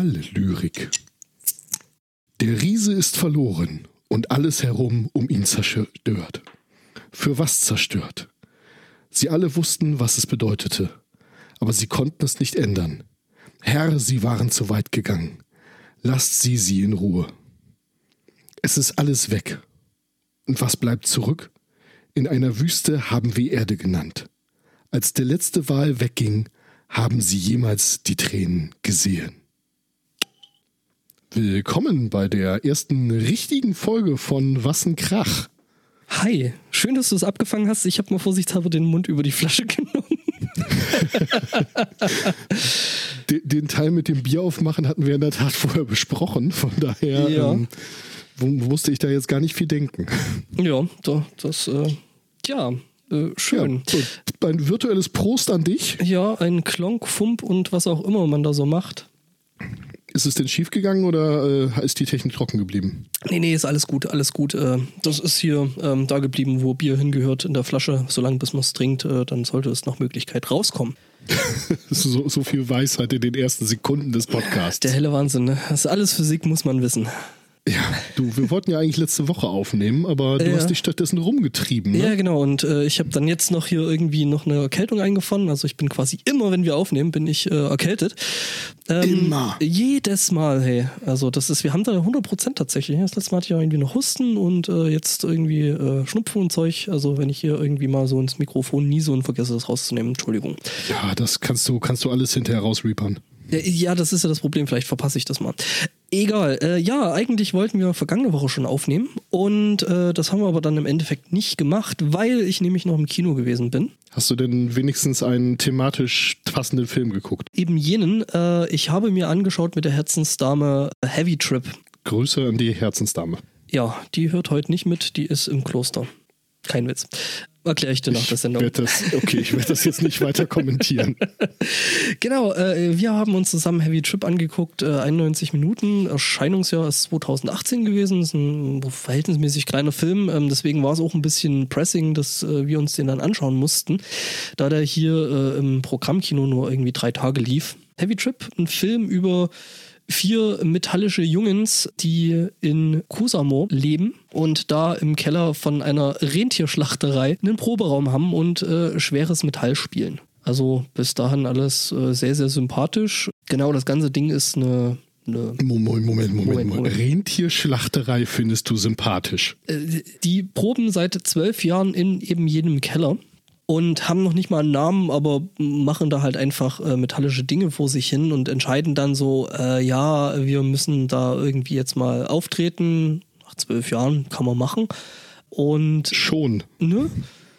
Metalllyrik. Der Riese ist verloren und alles herum um ihn zerstört. Für was zerstört? Sie alle wussten, was es bedeutete, aber sie konnten es nicht ändern. Herr, sie waren zu weit gegangen. Lasst sie sie in Ruhe. Es ist alles weg. Und was bleibt zurück? In einer Wüste haben wir Erde genannt. Als der letzte Wal wegging, haben sie jemals die Tränen gesehen. Willkommen bei der ersten richtigen Folge von Wassen Krach. Hi, schön, dass du es abgefangen hast. Ich habe mal vorsichtshalber den Mund über die Flasche genommen. den, den, Teil mit dem Bier aufmachen hatten wir in der Tat vorher besprochen. Von daher ja. ähm, musste ich da jetzt gar nicht viel denken. Ja, das, äh, ja, äh, schön. Ja, so, ein virtuelles Prost an dich. Ja, ein Klonk, Fump und was auch immer man da so macht. Ist es denn schiefgegangen oder äh, ist die Technik trocken geblieben? Nee, nee, ist alles gut, alles gut. Äh, das ist hier ähm, da geblieben, wo Bier hingehört in der Flasche. Solange bis man es trinkt, äh, dann sollte es nach Möglichkeit rauskommen. so, so viel Weisheit in den ersten Sekunden des Podcasts. Der helle Wahnsinn, ne? Das ist alles Physik, muss man wissen. Ja, du, wir wollten ja eigentlich letzte Woche aufnehmen, aber du ja. hast dich stattdessen rumgetrieben. Ne? Ja, genau. Und äh, ich habe dann jetzt noch hier irgendwie noch eine Erkältung eingefangen. Also ich bin quasi immer, wenn wir aufnehmen, bin ich äh, erkältet. Ähm, immer. Jedes Mal, hey. Also das ist, wir haben da 100 Prozent tatsächlich. Das letzte Mal hatte ich ja irgendwie noch Husten und äh, jetzt irgendwie äh, Schnupfen und Zeug. Also wenn ich hier irgendwie mal so ins Mikrofon niese und vergesse das rauszunehmen, Entschuldigung. Ja, das kannst du, kannst du alles hinterher rausreapern. Ja, das ist ja das Problem. Vielleicht verpasse ich das mal. Egal. Äh, ja, eigentlich wollten wir vergangene Woche schon aufnehmen und äh, das haben wir aber dann im Endeffekt nicht gemacht, weil ich nämlich noch im Kino gewesen bin. Hast du denn wenigstens einen thematisch passenden Film geguckt? Eben jenen. Äh, ich habe mir angeschaut mit der Herzensdame Heavy Trip. Grüße an die Herzensdame. Ja, die hört heute nicht mit, die ist im Kloster. Kein Witz. Erkläre ich dir nach der Sendung. Das, okay, ich werde das jetzt nicht weiter kommentieren. genau, äh, wir haben uns zusammen Heavy Trip angeguckt, äh, 91 Minuten. Erscheinungsjahr ist 2018 gewesen. Das ist ein verhältnismäßig kleiner Film. Ähm, deswegen war es auch ein bisschen pressing, dass äh, wir uns den dann anschauen mussten, da der hier äh, im Programmkino nur irgendwie drei Tage lief. Heavy Trip, ein Film über vier metallische Jungens, die in Kusamo leben und da im Keller von einer Rentierschlachterei einen Proberaum haben und äh, schweres Metall spielen. Also bis dahin alles äh, sehr, sehr sympathisch. Genau, das ganze Ding ist eine Moment, Moment, Moment, Moment, Moment. Rentierschlachterei findest du sympathisch. Äh, die proben seit zwölf Jahren in eben jedem Keller und haben noch nicht mal einen Namen, aber machen da halt einfach äh, metallische Dinge vor sich hin und entscheiden dann so, äh, ja, wir müssen da irgendwie jetzt mal auftreten. Nach zwölf Jahren kann man machen. Und schon. Ne?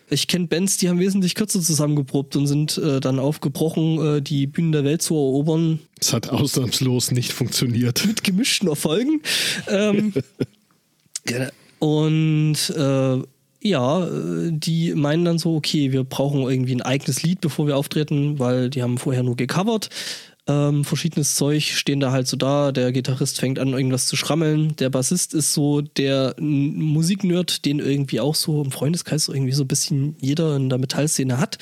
Ich kenne Bands, die haben wesentlich kürzer zusammengeprobt und sind äh, dann aufgebrochen, äh, die Bühnen der Welt zu erobern. Es hat ausnahmslos nicht funktioniert. Mit gemischten Erfolgen. ähm, und äh, ja, äh, die meinen dann so, okay, wir brauchen irgendwie ein eigenes Lied, bevor wir auftreten, weil die haben vorher nur gecovert. Ähm, verschiedenes Zeug stehen da halt so da. Der Gitarrist fängt an, irgendwas zu schrammeln. Der Bassist ist so der Musiknerd, den irgendwie auch so im Freundeskreis irgendwie so ein bisschen jeder in der Metallszene hat,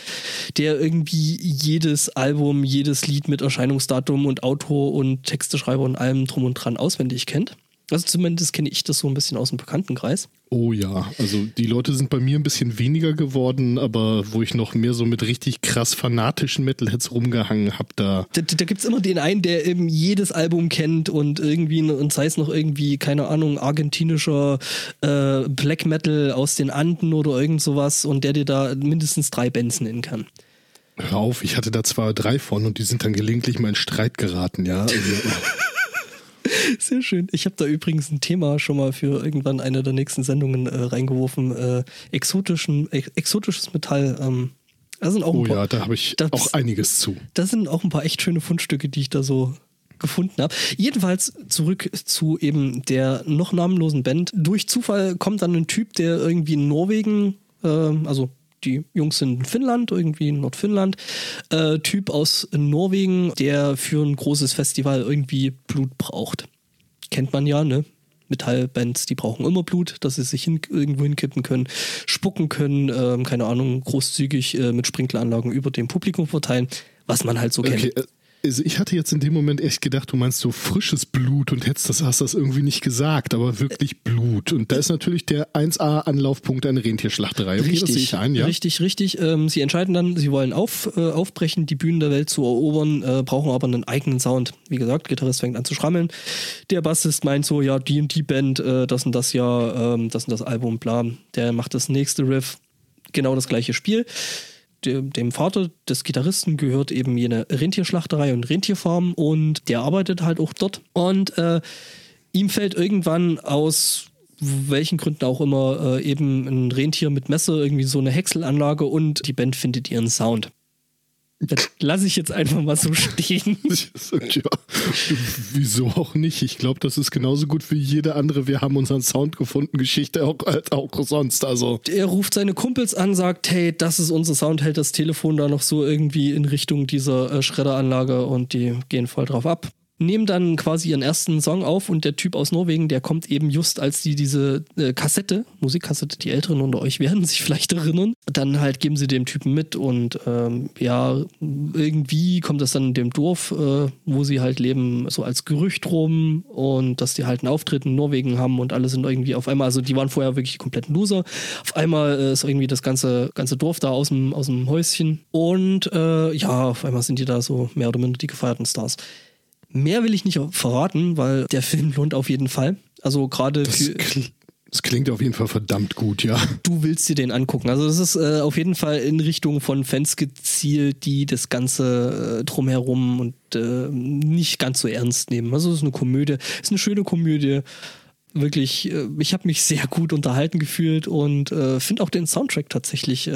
der irgendwie jedes Album, jedes Lied mit Erscheinungsdatum und Autor und Texteschreiber und allem drum und dran auswendig kennt. Also zumindest kenne ich das so ein bisschen aus dem Bekanntenkreis. Oh ja, also die Leute sind bei mir ein bisschen weniger geworden, aber wo ich noch mehr so mit richtig krass fanatischen Metalheads rumgehangen habe, da. Da, da gibt es immer den einen, der eben jedes Album kennt und irgendwie, und sei es noch irgendwie, keine Ahnung, argentinischer äh, Black Metal aus den Anden oder irgend sowas und der dir da mindestens drei Bands nennen kann. Hör auf, ich hatte da zwei, drei von und die sind dann gelegentlich mal in Streit geraten, ja. Also, Sehr schön. Ich habe da übrigens ein Thema schon mal für irgendwann eine der nächsten Sendungen äh, reingeworfen. Äh, exotischen, ex exotisches Metall. Ähm, da sind auch oh paar, ja, da habe ich das, auch einiges zu. Da sind auch ein paar echt schöne Fundstücke, die ich da so gefunden habe. Jedenfalls zurück zu eben der noch namenlosen Band. Durch Zufall kommt dann ein Typ, der irgendwie in Norwegen, äh, also die Jungs sind in Finnland, irgendwie in Nordfinnland. Äh, typ aus Norwegen, der für ein großes Festival irgendwie Blut braucht. Kennt man ja, ne? Metallbands, die brauchen immer Blut, dass sie sich hin, irgendwo hinkippen können, spucken können, ähm, keine Ahnung, großzügig äh, mit Sprinkleranlagen über dem Publikum verteilen, was man halt so kennt. Okay. Äh, Also ich hatte jetzt in dem Moment echt gedacht, du meinst so frisches Blut und hättest das, hast das irgendwie nicht gesagt, aber wirklich Blut. Und da ist natürlich der 1A-Anlaufpunkt eine Rentierschlachterei. Okay, richtig, ich ein, ja? richtig, richtig. Ähm, sie entscheiden dann, sie wollen auf, äh, aufbrechen, die Bühnen der Welt zu erobern, äh, brauchen aber einen eigenen Sound. Wie gesagt, Gitarrist fängt an zu schrammeln. Der Bassist meint so, ja, die und die Band, äh, das und das ja, ähm, das und das Album, bla. Der macht das nächste Riff, genau das gleiche Spiel dem Vater des Gitarristen gehört eben jene Rentierschlachterei und Rentierfarm und der arbeitet halt auch dort. Und äh, ihm fällt irgendwann aus welchen Gründen auch immer äh, eben ein Rentier mit Messer, irgendwie so eine Häckselanlage und die Band findet ihren Sound. Das lasse ich jetzt einfach mal so stehen. ja, wieso auch nicht? Ich glaube, das ist genauso gut wie jede andere. Wir haben unseren Sound gefunden, Geschichte auch, auch sonst. Also. Er ruft seine Kumpels an, sagt, hey, das ist unser Sound, hält das Telefon da noch so irgendwie in Richtung dieser äh, Schredderanlage und die gehen voll drauf ab nehmen dann quasi ihren ersten Song auf und der Typ aus Norwegen, der kommt eben just, als die diese äh, Kassette, Musikkassette, die Älteren unter euch werden sich vielleicht erinnern, dann halt geben sie dem Typen mit und ähm, ja, irgendwie kommt das dann in dem Dorf, äh, wo sie halt leben, so als Gerücht rum und dass die halt einen Auftritt in Norwegen haben und alle sind irgendwie auf einmal, also die waren vorher wirklich komplett Loser, auf einmal äh, ist irgendwie das ganze, ganze Dorf da aus dem, aus dem Häuschen und äh, ja, auf einmal sind die da so mehr oder minder die gefeierten Stars. Mehr will ich nicht verraten, weil der Film lohnt auf jeden Fall. Also gerade für. Das klingt auf jeden Fall verdammt gut, ja. Du willst dir den angucken. Also das ist äh, auf jeden Fall in Richtung von Fans gezielt, die das Ganze äh, drumherum und äh, nicht ganz so ernst nehmen. Also es ist eine Komödie, es ist eine schöne Komödie. Wirklich, äh, ich habe mich sehr gut unterhalten gefühlt und äh, finde auch den Soundtrack tatsächlich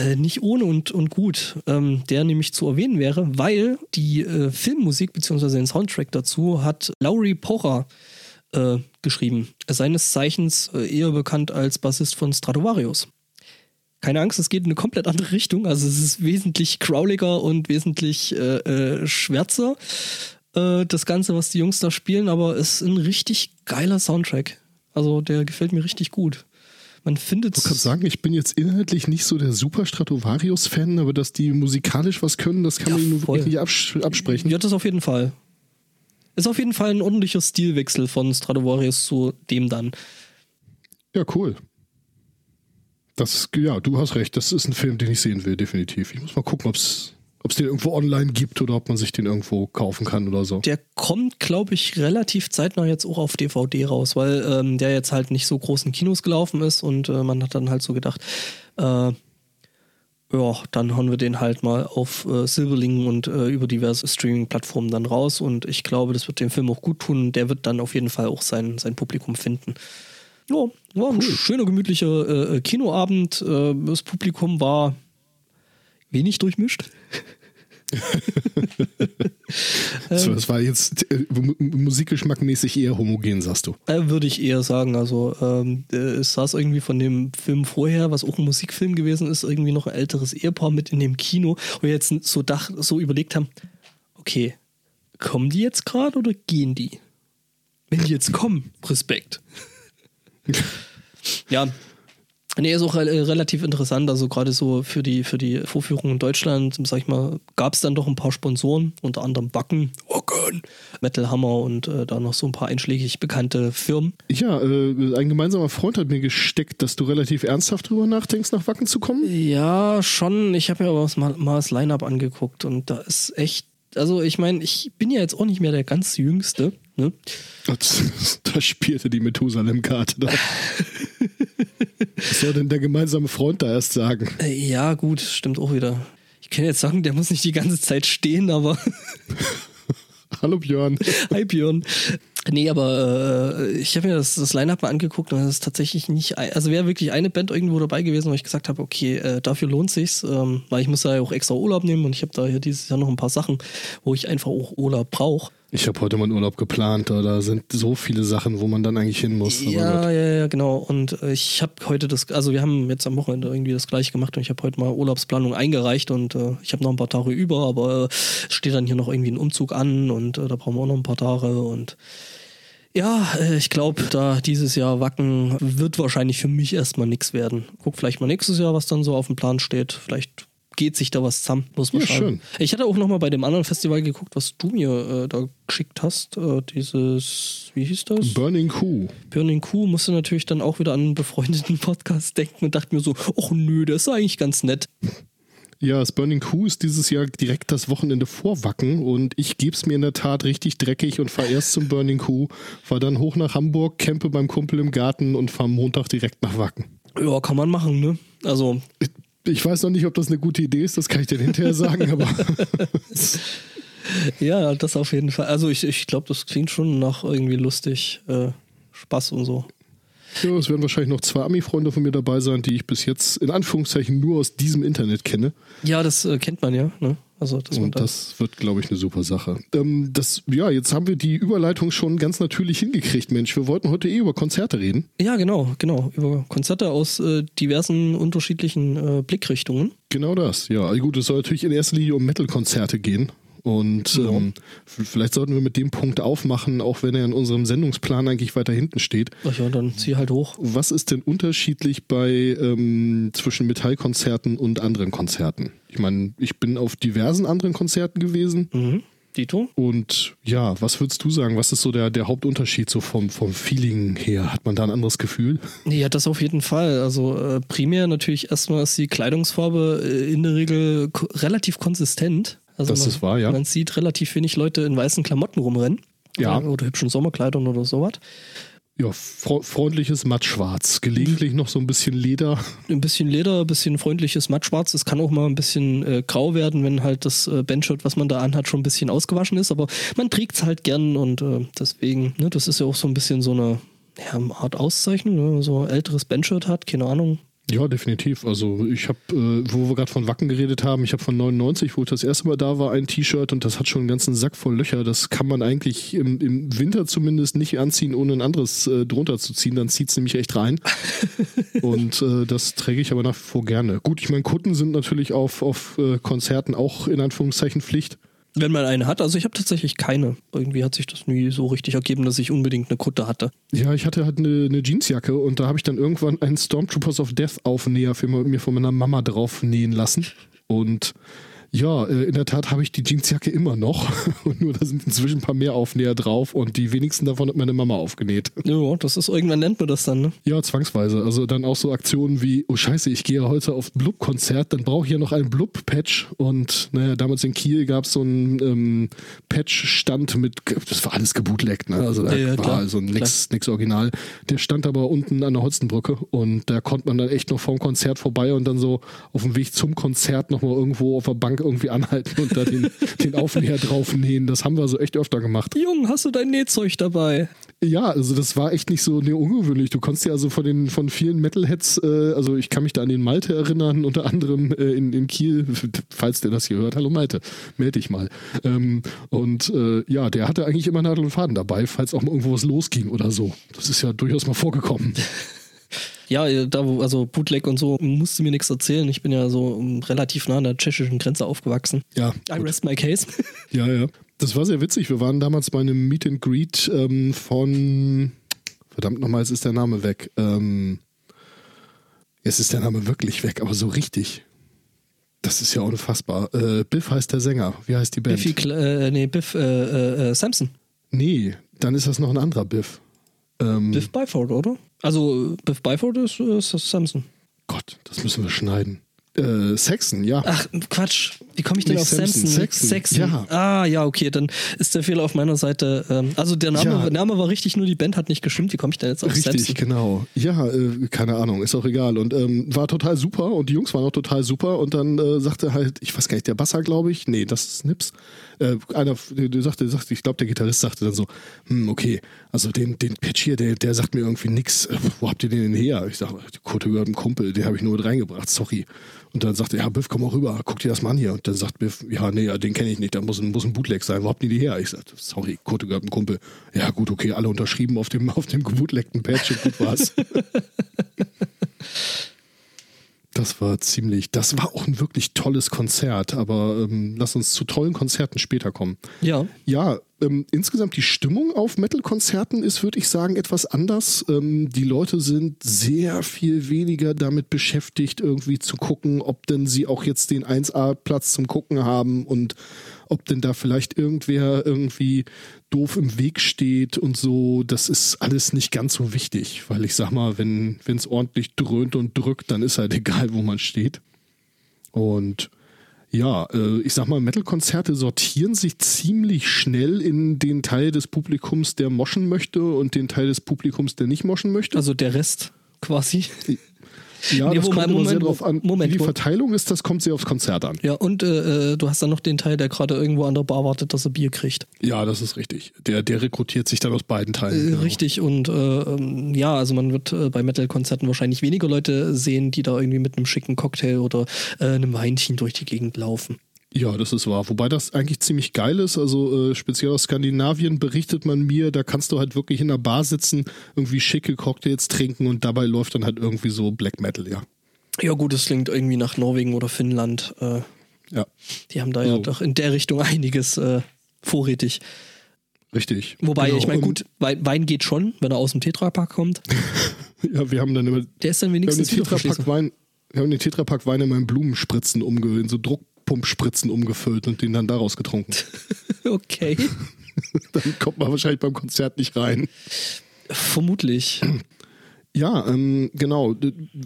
äh, nicht ohne und, und gut, ähm, der nämlich zu erwähnen wäre, weil die äh, Filmmusik bzw. den Soundtrack dazu hat Laurie Pocher äh, geschrieben. Seines Zeichens äh, eher bekannt als Bassist von Stratovarius. Keine Angst, es geht in eine komplett andere Richtung. Also es ist wesentlich crowliger und wesentlich äh, schwärzer, das Ganze, was die Jungs da spielen, aber es ist ein richtig geiler Soundtrack. Also der gefällt mir richtig gut. Man findet Ich kann sagen, ich bin jetzt inhaltlich nicht so der super Stratovarius-Fan, aber dass die musikalisch was können, das kann ja, man ihnen wirklich nicht abs absprechen. Ja, das auf jeden Fall. Ist auf jeden Fall ein ordentlicher Stilwechsel von Stratovarius zu dem dann. Ja, cool. Das, ja, du hast recht. Das ist ein Film, den ich sehen will, definitiv. Ich muss mal gucken, ob es ob es den irgendwo online gibt oder ob man sich den irgendwo kaufen kann oder so. Der kommt, glaube ich, relativ zeitnah jetzt auch auf DVD raus, weil ähm, der jetzt halt nicht so groß in Kinos gelaufen ist und äh, man hat dann halt so gedacht, äh, ja, dann hauen wir den halt mal auf äh, Silverling und äh, über diverse Streaming-Plattformen dann raus und ich glaube, das wird dem Film auch gut tun. Der wird dann auf jeden Fall auch sein, sein Publikum finden. Ja, war ein cool. schöner, gemütlicher äh, äh, Kinoabend. das Publikum war wenig durchmischt. so, das war jetzt äh, musikgeschmackmäßig eher homogen, sagst du? Äh, würde ich eher sagen. Also ähm, äh, es saß irgendwie von dem Film vorher, was auch ein Musikfilm gewesen ist, irgendwie noch ein älteres Ehepaar mit in dem Kino, wo wir jetzt so, dach, so überlegt haben, okay, kommen die jetzt gerade oder gehen die? Wenn die jetzt kommen, Respekt. ja, Nee, ist auch re relativ interessant. Also gerade so für die, für die Vorführung in Deutschland, sag ich mal, gab es dann doch ein paar Sponsoren, unter anderem Wacken, Wacken, Metal Hammer und äh, da noch so ein paar einschlägig bekannte Firmen. Ja, äh, ein gemeinsamer Freund hat mir gesteckt, dass du relativ ernsthaft drüber nachdenkst, nach Wacken zu kommen. Ja, schon. Ich habe mir aber mal, mal das Line-Up angeguckt und da ist echt also ich meine, ich bin ja jetzt auch nicht mehr der ganz Jüngste. Ne? Da spielte die Methusalem-Karte da. Was soll denn der gemeinsame Freund da erst sagen? Äh, ja, gut, stimmt auch wieder. Ich kann jetzt sagen, der muss nicht die ganze Zeit stehen, aber. Hallo Björn. Hi Björn. Nee, aber äh, ich habe mir das, das Line-Up mal angeguckt und das ist tatsächlich nicht, also wäre wirklich eine Band irgendwo dabei gewesen, wo ich gesagt habe, okay, äh, dafür lohnt sich's, ähm, weil ich muss da ja auch extra Urlaub nehmen und ich habe da hier dieses Jahr noch ein paar Sachen, wo ich einfach auch Urlaub brauche. Ich habe heute meinen Urlaub geplant, da sind so viele Sachen, wo man dann eigentlich hin muss. Ja, ja, ja, genau. Und äh, ich habe heute das, also wir haben jetzt am Wochenende irgendwie das gleiche gemacht und ich habe heute mal Urlaubsplanung eingereicht und äh, ich habe noch ein paar Tage über, aber äh, steht dann hier noch irgendwie ein Umzug an und äh, da brauchen wir auch noch ein paar Tage und ja, äh, ich glaube, da dieses Jahr Wacken wird wahrscheinlich für mich erstmal nichts werden. Guck vielleicht mal nächstes Jahr, was dann so auf dem Plan steht. Vielleicht geht sich da was zusammen, muss man Ja, schauen. schön. Ich hatte auch noch mal bei dem anderen Festival geguckt, was du mir äh, da geschickt hast. Äh, dieses, wie hieß das? Burning Coup. Burning Kuh musste natürlich dann auch wieder an einen befreundeten Podcast denken und dachte mir so, ach nö, der ist eigentlich ganz nett. Ja, das Burning Coup ist dieses Jahr direkt das Wochenende vor Wacken und ich gebe es mir in der Tat richtig dreckig und fahre erst zum Burning Coup, fahre dann hoch nach Hamburg, campe beim Kumpel im Garten und fahre Montag direkt nach Wacken. Ja, kann man machen, ne? Also, Ich weiß noch nicht, ob das eine gute Idee ist, das kann ich dir hinterher sagen, aber ja, das auf jeden Fall. Also ich, ich glaube, das klingt schon nach irgendwie lustig, äh, Spaß und so. ja, es werden wahrscheinlich noch zwei Ami-Freunde von mir dabei sein, die ich bis jetzt in Anführungszeichen nur aus diesem Internet kenne. Ja, das äh, kennt man ja, ne? Also, Und da das wird, glaube ich, eine super Sache. Ähm, das, ja, jetzt haben wir die Überleitung schon ganz natürlich hingekriegt, Mensch. Wir wollten heute eh über Konzerte reden. Ja, genau, genau. Über Konzerte aus äh, diversen unterschiedlichen äh, Blickrichtungen. Genau das, ja. Gut, es soll natürlich in erster Linie um Metal-Konzerte gehen. Und Ja. ähm, vielleicht sollten wir mit dem Punkt aufmachen, auch wenn er in unserem Sendungsplan eigentlich weiter hinten steht. Ach ja, dann zieh halt hoch. Was ist denn unterschiedlich bei ähm, zwischen Metallkonzerten und anderen Konzerten? Ich meine, ich bin auf diversen anderen Konzerten gewesen. Mhm. Dito? Und ja, was würdest du sagen? Was ist so der, der Hauptunterschied so vom, vom Feeling her? Hat man da ein anderes Gefühl? Ja, das auf jeden Fall. Also äh, primär natürlich erstmal ist die Kleidungsfarbe äh, in der Regel relativ konsistent. Also Das man, ist wahr, ja. Man sieht relativ wenig Leute in weißen Klamotten rumrennen. Ja. Oder, hübschen Sommerkleidern oder sowas. Ja, fre freundliches Mattschwarz. Gelegentlich noch so ein bisschen Leder. Ein bisschen Leder, ein bisschen freundliches Mattschwarz. Es kann auch mal ein bisschen äh, grau werden, wenn halt das äh, Bandshirt, was man da anhat, schon ein bisschen ausgewaschen ist. Aber man trägt es halt gern und äh, deswegen, ne, das ist ja auch so ein bisschen so eine ja, Art Auszeichnung, ne? so ein älteres Bandshirt hat, keine Ahnung. Ja, definitiv. Also ich habe, äh, wo wir gerade von Wacken geredet haben, ich habe von 99, wo ich das erste Mal da war, ein T-Shirt und das hat schon einen ganzen Sack voll Löcher. Das kann man eigentlich im, im Winter zumindest nicht anziehen, ohne ein anderes äh, drunter zu ziehen. Dann zieht's nämlich echt rein. und äh, das träge ich aber nach wie vor gerne. Gut, ich meine, Kutten sind natürlich auf, auf äh, Konzerten auch in Anführungszeichen Pflicht. Wenn man eine hat, also ich habe tatsächlich keine. Irgendwie hat sich das nie so richtig ergeben, dass ich unbedingt eine Kutte hatte. Ja, ich hatte halt eine, eine Jeansjacke und da habe ich dann irgendwann einen Stormtroopers of Death Aufnäher für mir von meiner Mama drauf nähen lassen. Und ja, äh, in der Tat habe ich die Jeansjacke immer noch. Und nur da sind inzwischen ein paar mehr Aufnäher drauf und die wenigsten davon hat meine Mama aufgenäht. Ja, das ist irgendwann nennt man das dann, ne? Ja, zwangsweise. Also dann auch so Aktionen wie, oh scheiße, ich gehe heute auf Blub-Konzert, dann brauche ich ja noch einen Blub-Patch. Und naja, damals in Kiel gab es so einen ähm, Patch-Stand mit, das war alles gebootleggt, ne? Also da Ja, ja, war klar, also nix original. Der stand aber unten an der Holstenbrücke und da konnte man dann echt noch vorm Konzert vorbei und dann so auf dem Weg zum Konzert nochmal irgendwo auf der Bank irgendwie anhalten und da den, den Aufnäher draufnähen. Das haben wir so echt öfter gemacht. Jung, hast du dein Nähzeug dabei? Ja, also das war echt nicht so nee, ungewöhnlich. Du konntest ja also von den von vielen Metalheads, äh, also ich kann mich da an den Malte erinnern, unter anderem äh, in, in Kiel, falls der das hier hört. Hallo Malte, melde dich mal. Ähm, und äh, ja, der hatte eigentlich immer Nadel und Faden dabei, falls auch mal irgendwo was losging oder so. Das ist ja durchaus mal vorgekommen. Ja, äh, da wo, also Bootleg und so, musste mir nichts erzählen. Ich bin ja so um, relativ nah an der tschechischen Grenze aufgewachsen. Ja, I rest my case. ja, ja. Das war sehr witzig. Wir waren damals bei einem Meet and Greet ähm, von, verdammt nochmal, jetzt ist der Name weg. Ähm, jetzt ist der Name wirklich weg, aber so richtig. Das ist ja unfassbar. Äh, Biff heißt der Sänger. Wie heißt die Band? Biffy, Cl- äh, nee, Biff, äh, äh, Samson. Nee, dann ist das noch ein anderer Biff. Ähm, Biff Byford, oder? Also Biff Byford ist, äh, ist das Samson. Gott, das müssen wir schneiden. Äh, Saxon, ja. Ach, Quatsch. Wie komme ich denn Nicht auf Samson, Samson? Saxon. Ja. Ah, ja, okay, dann ist der Fehler auf meiner Seite. Ähm, also der Name, Ja. Name war richtig, nur die Band hat nicht gestimmt. Wie komme ich denn jetzt auf Richtig, Samson? genau. Ja, äh, keine Ahnung, ist auch egal. Und ähm, war total super und die Jungs waren auch total super. Und dann äh, sagte halt, ich weiß gar nicht, der Basser, glaube ich, nee, das ist Nips. Äh, einer, der, sagte, sagte, ich glaube, der Gitarrist sagte dann so, hm, okay, also den, den Pitch hier, der, der sagt mir irgendwie nix. Äh, wo habt ihr den denn her? Ich sage, Kurt gehört ein Kumpel, den habe ich nur mit reingebracht, sorry. Und dann sagte er, ja, Biff, komm mal rüber, guck dir das mal an hier. Und dann sagt Biff, ja, nee, den kenne ich nicht, da muss ein, muss ein Bootleg sein. Wo habt ihr die her? Ich sagte, sorry, Kurt gehört ein Kumpel. Ja, gut, okay, alle unterschrieben auf dem, auf dem gebootlegten Patch und gut war's. Das war ziemlich, das war auch ein wirklich tolles Konzert, aber ähm, lass uns zu tollen Konzerten später kommen. Ja. Ja, ähm, insgesamt die Stimmung auf Metal-Konzerten ist, würde ich sagen, etwas anders. Ähm, die Leute sind sehr viel weniger damit beschäftigt, irgendwie zu gucken, ob denn sie auch jetzt den 1A-Platz zum Gucken haben und ob denn da vielleicht irgendwer irgendwie doof im Weg steht und so. Das ist alles nicht ganz so wichtig, weil ich sag mal, wenn es ordentlich dröhnt und drückt, dann ist halt egal, wo man steht. Und ja, äh, ich sag mal, Metal-Konzerte sortieren sich ziemlich schnell in den Teil des Publikums, der moschen möchte und den Teil des Publikums, der nicht moschen möchte. Also der Rest quasi. Ja, Nee, das Moment, kommt immer sehr drauf an. Moment, Wie die. Verteilung ist, das kommt sehr aufs Konzert an. Ja, und äh, äh, du hast dann noch den Teil, der gerade irgendwo an der Bar wartet, dass er Bier kriegt. Ja, das ist richtig. Der, der rekrutiert sich dann aus beiden Teilen. Äh, genau. Richtig, und äh, ähm, ja, also man wird äh, bei Metal-Konzerten wahrscheinlich weniger Leute sehen, die da irgendwie mit einem schicken Cocktail oder äh, einem Weinchen durch die Gegend laufen. Ja, das ist wahr. Wobei das eigentlich ziemlich geil ist. Also äh, speziell aus Skandinavien berichtet man mir, da kannst du halt wirklich in der Bar sitzen, irgendwie schicke Cocktails trinken und dabei läuft dann halt irgendwie so Black Metal, ja. Ja gut, es klingt irgendwie nach Norwegen oder Finnland. Äh, Ja, die haben da ja doch in der Richtung einiges äh, vorrätig. richtig. Wobei, Genau. ich meine, gut, Wein, Wein geht schon, wenn er aus dem Tetrapack kommt. Ja, wir haben dann immer Der ist dann wir haben den wenigstens Tetrapack. Wein, wir haben den Tetrapack Wein in meinen Blumenspritzen umgehüllt, so Druckpumpspritzen umgefüllt und den dann daraus getrunken. Okay, dann kommt man wahrscheinlich beim Konzert nicht rein. vermutlich. Ja, ähm, genau.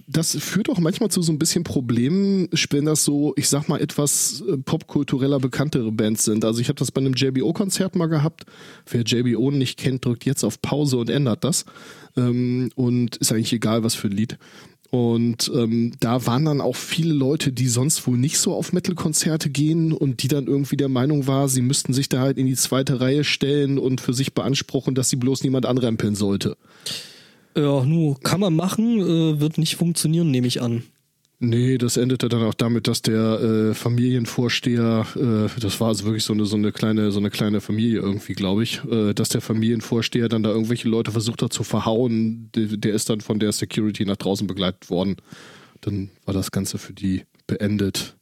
Das führt auch manchmal zu so ein bisschen Problemen, wenn das so, ich sag mal, etwas äh, popkultureller bekanntere Bands sind. Also ich habe das bei einem JBO-Konzert mal gehabt. Wer JBO nicht kennt, drückt jetzt auf Pause und ändert das. Ähm, und ist eigentlich egal, was für ein Lied. Und ähm, da waren dann auch viele Leute, die sonst wohl nicht so auf Metal-Konzerte gehen und die dann irgendwie der Meinung war, sie müssten sich da halt in die zweite Reihe stellen und für sich beanspruchen, dass sie bloß niemand anrempeln sollte. Ja, nur kann man machen, äh, wird nicht funktionieren, nehme ich an. Nee, das endete dann auch damit, dass der äh, Familienvorsteher, äh, das war also wirklich so eine so eine kleine so eine kleine Familie irgendwie, glaube ich, äh, dass der Familienvorsteher dann da irgendwelche Leute versucht hat zu verhauen. Der, der ist dann von der Security nach draußen begleitet worden. Dann war das Ganze für die beendet.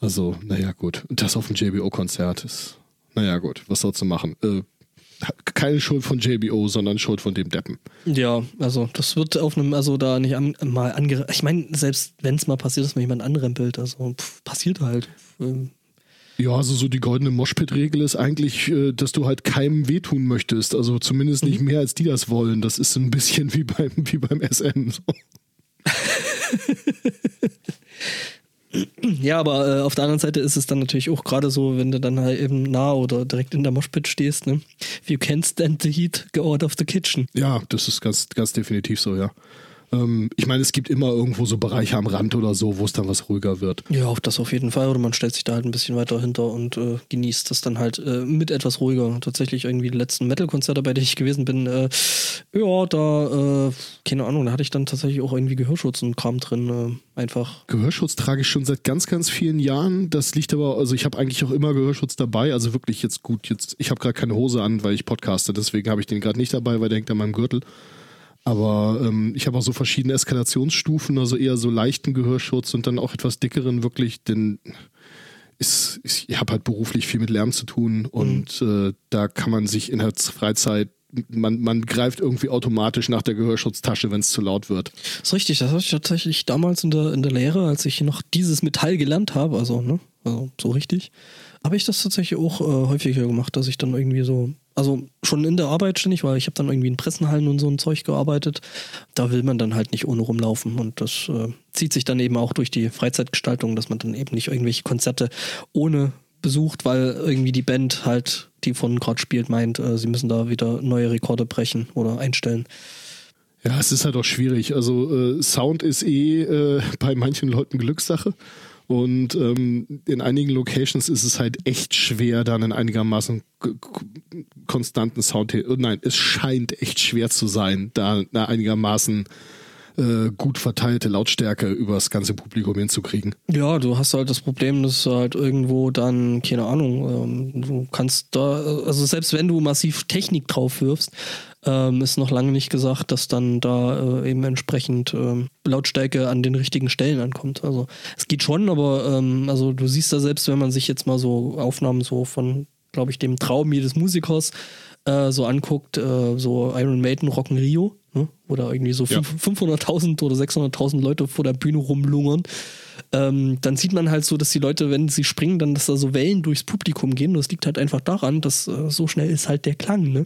Also, naja, gut. Das auf dem JBO-Konzert ist, naja, gut, was sollst du machen? Äh, keine Schuld von JBO, sondern Schuld von dem Deppen. Ja, also das wird auf einem, also da nicht an, mal ange... Ich meine, selbst wenn es mal passiert, dass man jemand anrempelt, also pff, passiert halt. Ähm, Ja, also so die goldene Moshpit-Regel ist eigentlich, äh, dass du halt keinem wehtun möchtest. Also zumindest nicht mehr, als die das wollen. Das ist so ein bisschen wie beim, wie beim SM. So. Ja, aber äh, auf der anderen Seite ist es dann natürlich auch gerade so, wenn du dann halt eben nah oder direkt in der Moshpit stehst, ne? You can't stand the heat, go out of the kitchen. Ja, das ist ganz, ganz definitiv so, ja. Ähm, ich meine, es gibt immer irgendwo so Bereiche am Rand oder so, wo es dann was ruhiger wird. Ja, auf das auf jeden Fall. Oder man stellt sich da halt ein bisschen weiter hinter und äh, genießt das dann halt äh, mit etwas ruhiger. Tatsächlich irgendwie die letzten Metal-Konzerte, bei denen ich gewesen bin, äh, ja, da, äh, keine Ahnung, da hatte ich dann tatsächlich auch irgendwie Gehörschutz und Kram drin. Äh, einfach. Gehörschutz trage ich schon seit ganz, ganz vielen Jahren. Das liegt aber, also ich habe eigentlich auch immer Gehörschutz dabei. Also wirklich jetzt gut, jetzt, ich habe gerade keine Hose an, weil ich podcaste, deswegen habe ich den gerade nicht dabei, weil der hängt an meinem Gürtel. Aber ähm, ich habe auch so verschiedene Eskalationsstufen, also eher so leichten Gehörschutz und dann auch etwas dickeren, wirklich, denn ist, ist, ich habe halt beruflich viel mit Lärm zu tun und äh, da kann man sich in der Freizeit, man, man greift irgendwie automatisch nach der Gehörschutztasche, wenn es zu laut wird. ist richtig, das hatte ich tatsächlich damals in der, in der Lehre, als ich noch dieses Metall gelernt habe, also, ne, also so richtig, habe ich das tatsächlich auch äh, häufiger gemacht, dass ich dann irgendwie so, also schon in der Arbeit ständig, weil ich habe dann irgendwie in Pressenhallen und so ein Zeug gearbeitet. Da will man dann halt nicht ohne rumlaufen und das äh, zieht sich dann eben auch durch die Freizeitgestaltung, dass man dann eben nicht irgendwelche Konzerte ohne besucht, weil irgendwie die Band halt, die von gerade spielt, meint, äh, sie müssen da wieder neue Rekorde brechen oder einstellen. Ja, es ist halt auch schwierig. Also äh, Sound ist eh äh, bei manchen Leuten Glückssache. Und ähm, in einigen Locations ist es halt echt schwer, dann in einigermaßen konstanten Sound. Nein, es scheint echt schwer zu sein, da eine einigermaßen äh, gut verteilte Lautstärke übers ganze Publikum hinzukriegen. Ja, du hast halt das Problem, dass du halt irgendwo dann, keine Ahnung, ähm, du kannst da, also selbst wenn du massiv Technik drauf wirfst, ähm, ist noch lange nicht gesagt, dass dann da äh, eben entsprechend ähm, Lautstärke an den richtigen Stellen ankommt. Also es geht schon, aber ähm, also du siehst da selbst, wenn man sich jetzt mal so Aufnahmen so von glaube ich, dem Traum jedes Musikers äh, so anguckt, äh, so Iron Maiden Rock in Rio, ne? oder irgendwie so Ja. 500.000 oder 600.000 Leute vor der Bühne rumlungern, ähm, dann sieht man halt so, dass die Leute, wenn sie springen, dann, dass da so Wellen durchs Publikum gehen. Und das liegt halt einfach daran, dass äh, so schnell ist halt der Klang, ne?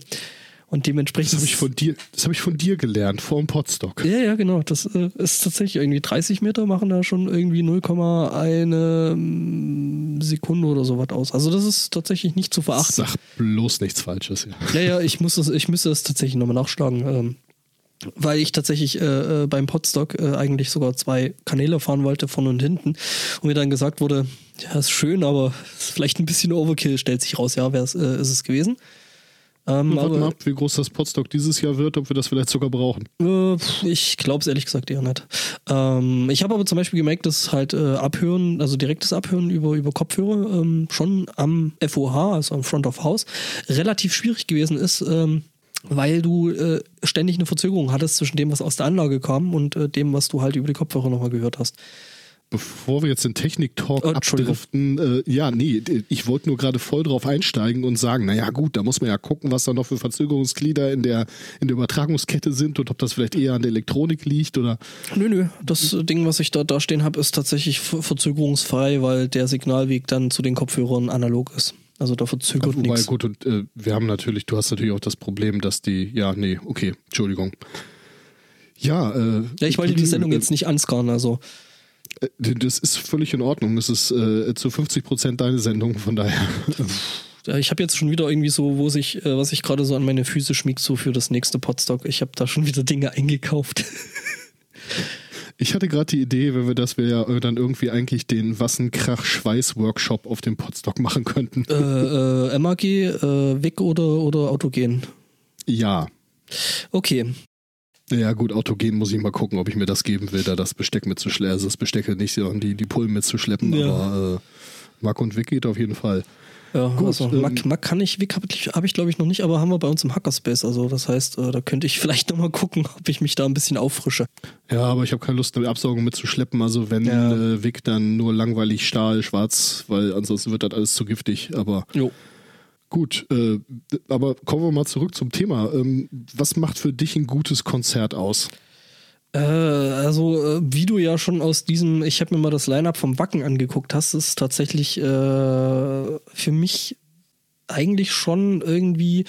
Und dementsprechend. Das habe ich von dir, das habe ich von dir gelernt, vor dem Podstock. Ja, ja, genau. Das äh, ist tatsächlich irgendwie 30 Meter machen da schon irgendwie 0,1 mm, Sekunde oder sowas aus. Also das ist tatsächlich nicht zu verachten. Sag bloß nichts Falsches, ja. Ja, ja, ich muss das, ich müsste das tatsächlich nochmal nachschlagen. Ähm, weil ich tatsächlich äh, äh, beim Podstock äh, eigentlich sogar zwei Kanäle fahren wollte, vorne und hinten. Und mir dann gesagt wurde, ja, ist schön, aber ist vielleicht ein bisschen Overkill, stellt sich raus, ja, wer ist, äh, ist es gewesen. Ähm, Warte mal aber ab, wie groß das Podstock dieses Jahr wird, ob wir das vielleicht sogar brauchen. äh, ich glaube es ehrlich gesagt eher nicht. Ähm, ich habe aber zum Beispiel gemerkt, dass halt äh, Abhören, also direktes Abhören über, über Kopfhörer ähm, schon am FOH, also am Front of House, relativ schwierig gewesen ist. Ähm, weil du äh, ständig eine Verzögerung hattest zwischen dem, was aus der Anlage kam und äh, dem, was du halt über die Kopfhörer nochmal gehört hast. Bevor wir jetzt den Technik-Talk Oh, abdriften, äh, ja, nee, ich wollte nur gerade voll drauf einsteigen und sagen, naja gut, da muss man ja gucken, was da noch für Verzögerungsglieder in der, in der Übertragungskette sind und ob das vielleicht eher an der Elektronik liegt oder Nö, nö. Das Ding, was ich da, da stehen habe, ist tatsächlich ver- verzögerungsfrei, weil der Signalweg dann zu den Kopfhörern analog ist. Also da verzögert Wobei, nichts. gut, und äh, wir haben natürlich, du hast natürlich auch das Problem, dass die, ja, nee, okay, Entschuldigung. Ja, äh, Ja, ich wollte die Sendung äh, jetzt nicht anskarren, also. Äh, Das ist völlig in Ordnung. Das ist äh, zu 50 Prozent deine Sendung, von daher. Ja, ich habe jetzt schon wieder irgendwie so, wo sich, äh, was ich gerade so an meine Füße schmiegt, so für das nächste Podstock. Ich habe da schon wieder Dinge eingekauft. Ich hatte gerade die Idee, wenn wir das wir ja dann irgendwie eigentlich den Wassenkrach-Schweiß-Workshop auf dem Podstock machen könnten. äh, äh, MAG, äh, WIC oder, oder Autogen. Ja. Okay. Ja, gut, Autogen muss ich mal gucken, ob ich mir das geben will, da das Besteck mitzuschleppen. Also das Besteck nicht, sondern die, die Pullen mitzuschleppen. Ja. Aber äh, Mac und Wick geht auf jeden Fall. Ja, Gut, also ähm, Mac, Mac kann ich, WIC habe ich, hab ich glaube ich noch nicht, aber haben wir bei uns im Hackerspace. Also das heißt, äh, da könnte ich vielleicht nochmal gucken, ob ich mich da ein bisschen auffrische. Ja, aber ich habe keine Lust, eine Absaugung mitzuschleppen. Also wenn Ja. äh, Wick, dann nur langweilig Stahl, schwarz, weil ansonsten wird das alles zu giftig. Aber Jo. Gut, äh, aber kommen wir mal zurück zum Thema. Ähm, was macht für dich ein gutes Konzert aus? Äh, also, äh, wie du ja schon aus diesem, ich habe mir mal das Line-Up vom Wacken angeguckt hast, ist tatsächlich äh, für mich eigentlich schon irgendwie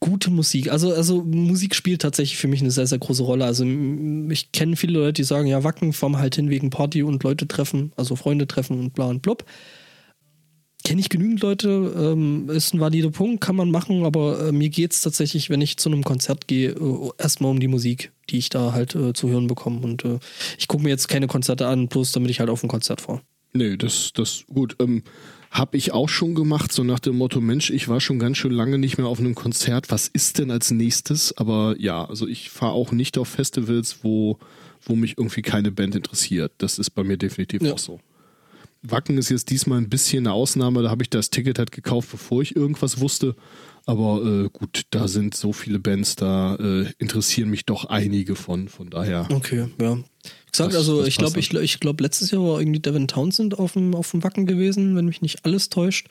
gute Musik. Also, also Musik spielt tatsächlich für mich eine sehr, sehr große Rolle. Also ich kenne viele Leute, die sagen, ja, Wacken fahren halt hin wegen Party und Leute treffen, also Freunde treffen und bla und blub. Kenne ich genügend Leute, ähm, ist ein valider Punkt, kann man machen, aber äh, mir geht's tatsächlich, wenn ich zu einem Konzert gehe, äh, erstmal um die Musik, die ich da halt äh, zu hören bekomme. Und äh, ich gucke mir jetzt keine Konzerte an, bloß damit ich halt auf ein Konzert fahre. Nee, das, das, gut, ähm, habe ich auch schon gemacht, so nach dem Motto, Mensch, ich war schon ganz schön lange nicht mehr auf einem Konzert, was ist denn als nächstes? Aber ja, also ich fahre auch nicht auf Festivals, wo, wo mich irgendwie keine Band interessiert. Das ist bei mir definitiv Ja. auch so. Wacken ist jetzt diesmal ein bisschen eine Ausnahme, da habe ich das Ticket halt gekauft, bevor ich irgendwas wusste. Aber äh, gut, da sind so viele Bands, da äh, interessieren mich doch einige von, von daher. Okay, ja. Wie gesagt, Das- also das ich glaube, ich, ich glaube, letztes Jahr war irgendwie Devin Townsend auf dem, auf dem Wacken gewesen, wenn mich nicht alles täuscht.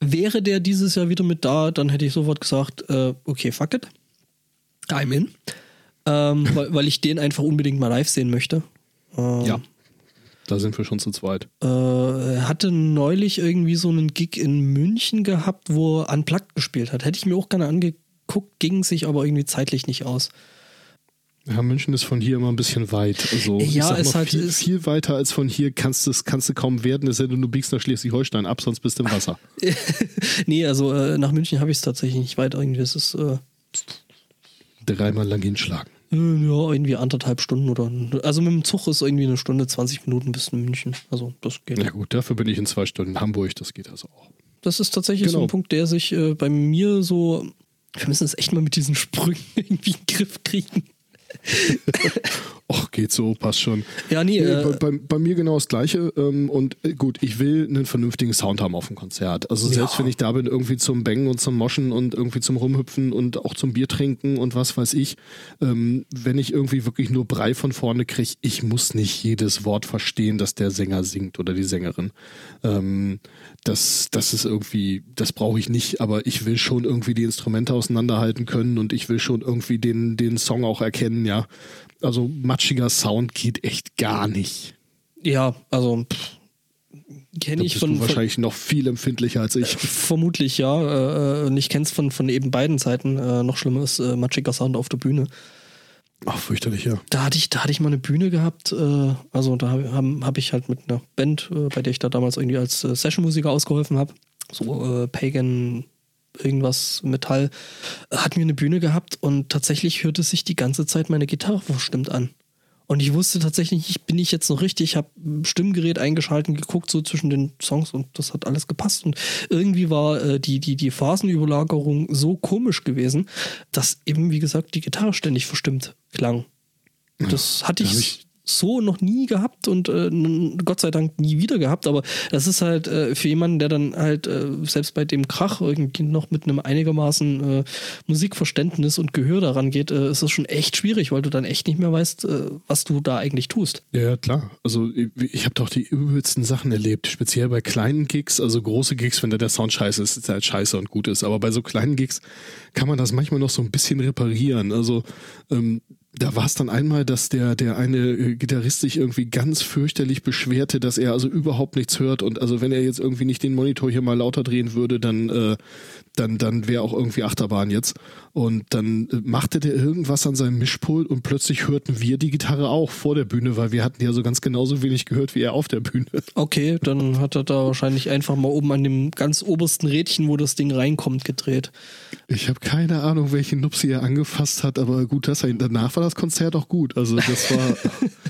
Wäre der dieses Jahr wieder mit da, dann hätte ich sofort gesagt, äh, okay, fuck it. I'm in. Ähm, weil, weil ich den einfach unbedingt mal live sehen möchte. Ähm, Ja, da sind wir schon zu zweit. äh, er hatte neulich irgendwie so einen Gig in München gehabt, wo er Unplugged gespielt hat. Hätte ich mir auch gerne angeguckt, ging sich aber irgendwie zeitlich nicht aus. Ja, München ist von hier immer ein bisschen weit. Also Ja, ist mal, halt- viel, ist- viel weiter als von hier kannst du kannst du kaum werden, es sei denn, du biegst nach Schleswig-Holstein ab, sonst bist du im Wasser. nee, also äh, nach München habe ich es tatsächlich nicht weit. Irgendwie ist es äh, Dreimal lang hinschlagen. Ja irgendwie anderthalb Stunden oder also mit dem Zug ist irgendwie eine Stunde 20 Minuten bis in München. Also das geht. Ja gut, dafür bin ich in zwei Stunden in Hamburg, das geht also auch. Das ist tatsächlich so Genau. ein Punkt, der sich äh, bei mir so. Wir müssen es echt mal mit diesen Sprüngen irgendwie in den Griff kriegen. Och, geht so, passt schon. Ja, nee, Nee, äh, bei, bei, bei mir genau das Gleiche. Ähm, und äh, gut, ich will einen vernünftigen Sound haben auf dem Konzert. Also selbst Ja. wenn ich da bin, irgendwie zum Bangen und zum Moschen und irgendwie zum Rumhüpfen und auch zum Bier trinken und was weiß ich, ähm, wenn ich irgendwie wirklich nur Brei von vorne kriege, ich muss nicht jedes Wort verstehen, dass der Sänger singt oder die Sängerin. Ähm, das, das ist irgendwie, das brauche ich nicht, aber ich will schon irgendwie die Instrumente auseinanderhalten können und ich will schon irgendwie den, den Song auch erkennen, ja. Also matschiger Sound geht echt gar nicht. ja, also kenne ich von, du von wahrscheinlich noch viel empfindlicher als ich. vermutlich ja. Äh, und ich kenne es von, von eben beiden Seiten. Äh, noch schlimmer ist äh, matschiger Sound auf der Bühne. Ach, fürchterlich, ja. Da hatte ich, da hatte ich mal eine Bühne gehabt. Äh, also da habe hab ich halt mit einer Band, äh, bei der ich da damals irgendwie als äh, Sessionmusiker ausgeholfen habe. So äh, Pagan irgendwas Metall, äh, hatten wir eine Bühne gehabt und tatsächlich hörte sich die ganze Zeit meine Gitarre verstimmt an. Und ich wusste tatsächlich nicht, bin ich jetzt noch richtig, ich habe Stimmgerät eingeschaltet, geguckt so zwischen den Songs und das hat alles gepasst. Und irgendwie war äh, die, die, die Phasenüberlagerung so komisch gewesen, dass eben, wie gesagt, die Gitarre ständig verstimmt klang. Das hatte ich, ich- so noch nie gehabt und äh, Gott sei Dank nie wieder gehabt. Aber das ist halt äh, für jemanden, der dann halt äh, selbst bei dem Krach irgendwie noch mit einem einigermaßen äh, Musikverständnis und Gehör daran geht, äh, ist das schon echt schwierig, weil du dann echt nicht mehr weißt, äh, was du da eigentlich tust. Ja, klar. Also ich, ich habe doch die übelsten Sachen erlebt, speziell bei kleinen Gigs, also große Gigs, wenn da der Sound scheiße ist, ist halt scheiße und gut ist. Aber bei so kleinen Gigs kann man das manchmal noch so ein bisschen reparieren. Also ähm, da war es dann einmal, dass der, der eine äh, Gitarrist sich irgendwie ganz fürchterlich beschwerte, dass er also überhaupt nichts hört und also wenn er jetzt irgendwie nicht den Monitor hier mal lauter drehen würde, dann, äh, dann, dann wäre auch irgendwie Achterbahn jetzt. Und dann äh, machte der irgendwas an seinem Mischpult und plötzlich hörten wir die Gitarre auch vor der Bühne, weil wir hatten ja so ganz genauso wenig gehört wie er auf der Bühne. Okay, dann hat er da wahrscheinlich einfach mal oben an dem ganz obersten Rädchen, wo das Ding reinkommt, gedreht. Ich habe keine Ahnung, welche Nupsi er angefasst hat, aber gut, dass er danach war das Konzert auch gut. Also das war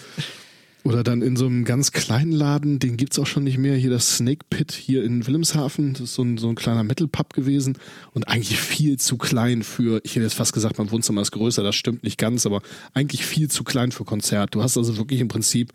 oder dann in so einem ganz kleinen Laden, den gibt's auch schon nicht mehr, hier das Snake Pit hier in Wilhelmshaven, das ist so ein, so ein kleiner Metal Pub gewesen und eigentlich viel zu klein für, ich hätte jetzt fast gesagt, mein Wohnzimmer ist größer, das stimmt nicht ganz, aber eigentlich viel zu klein für Konzert. Du hast also wirklich im Prinzip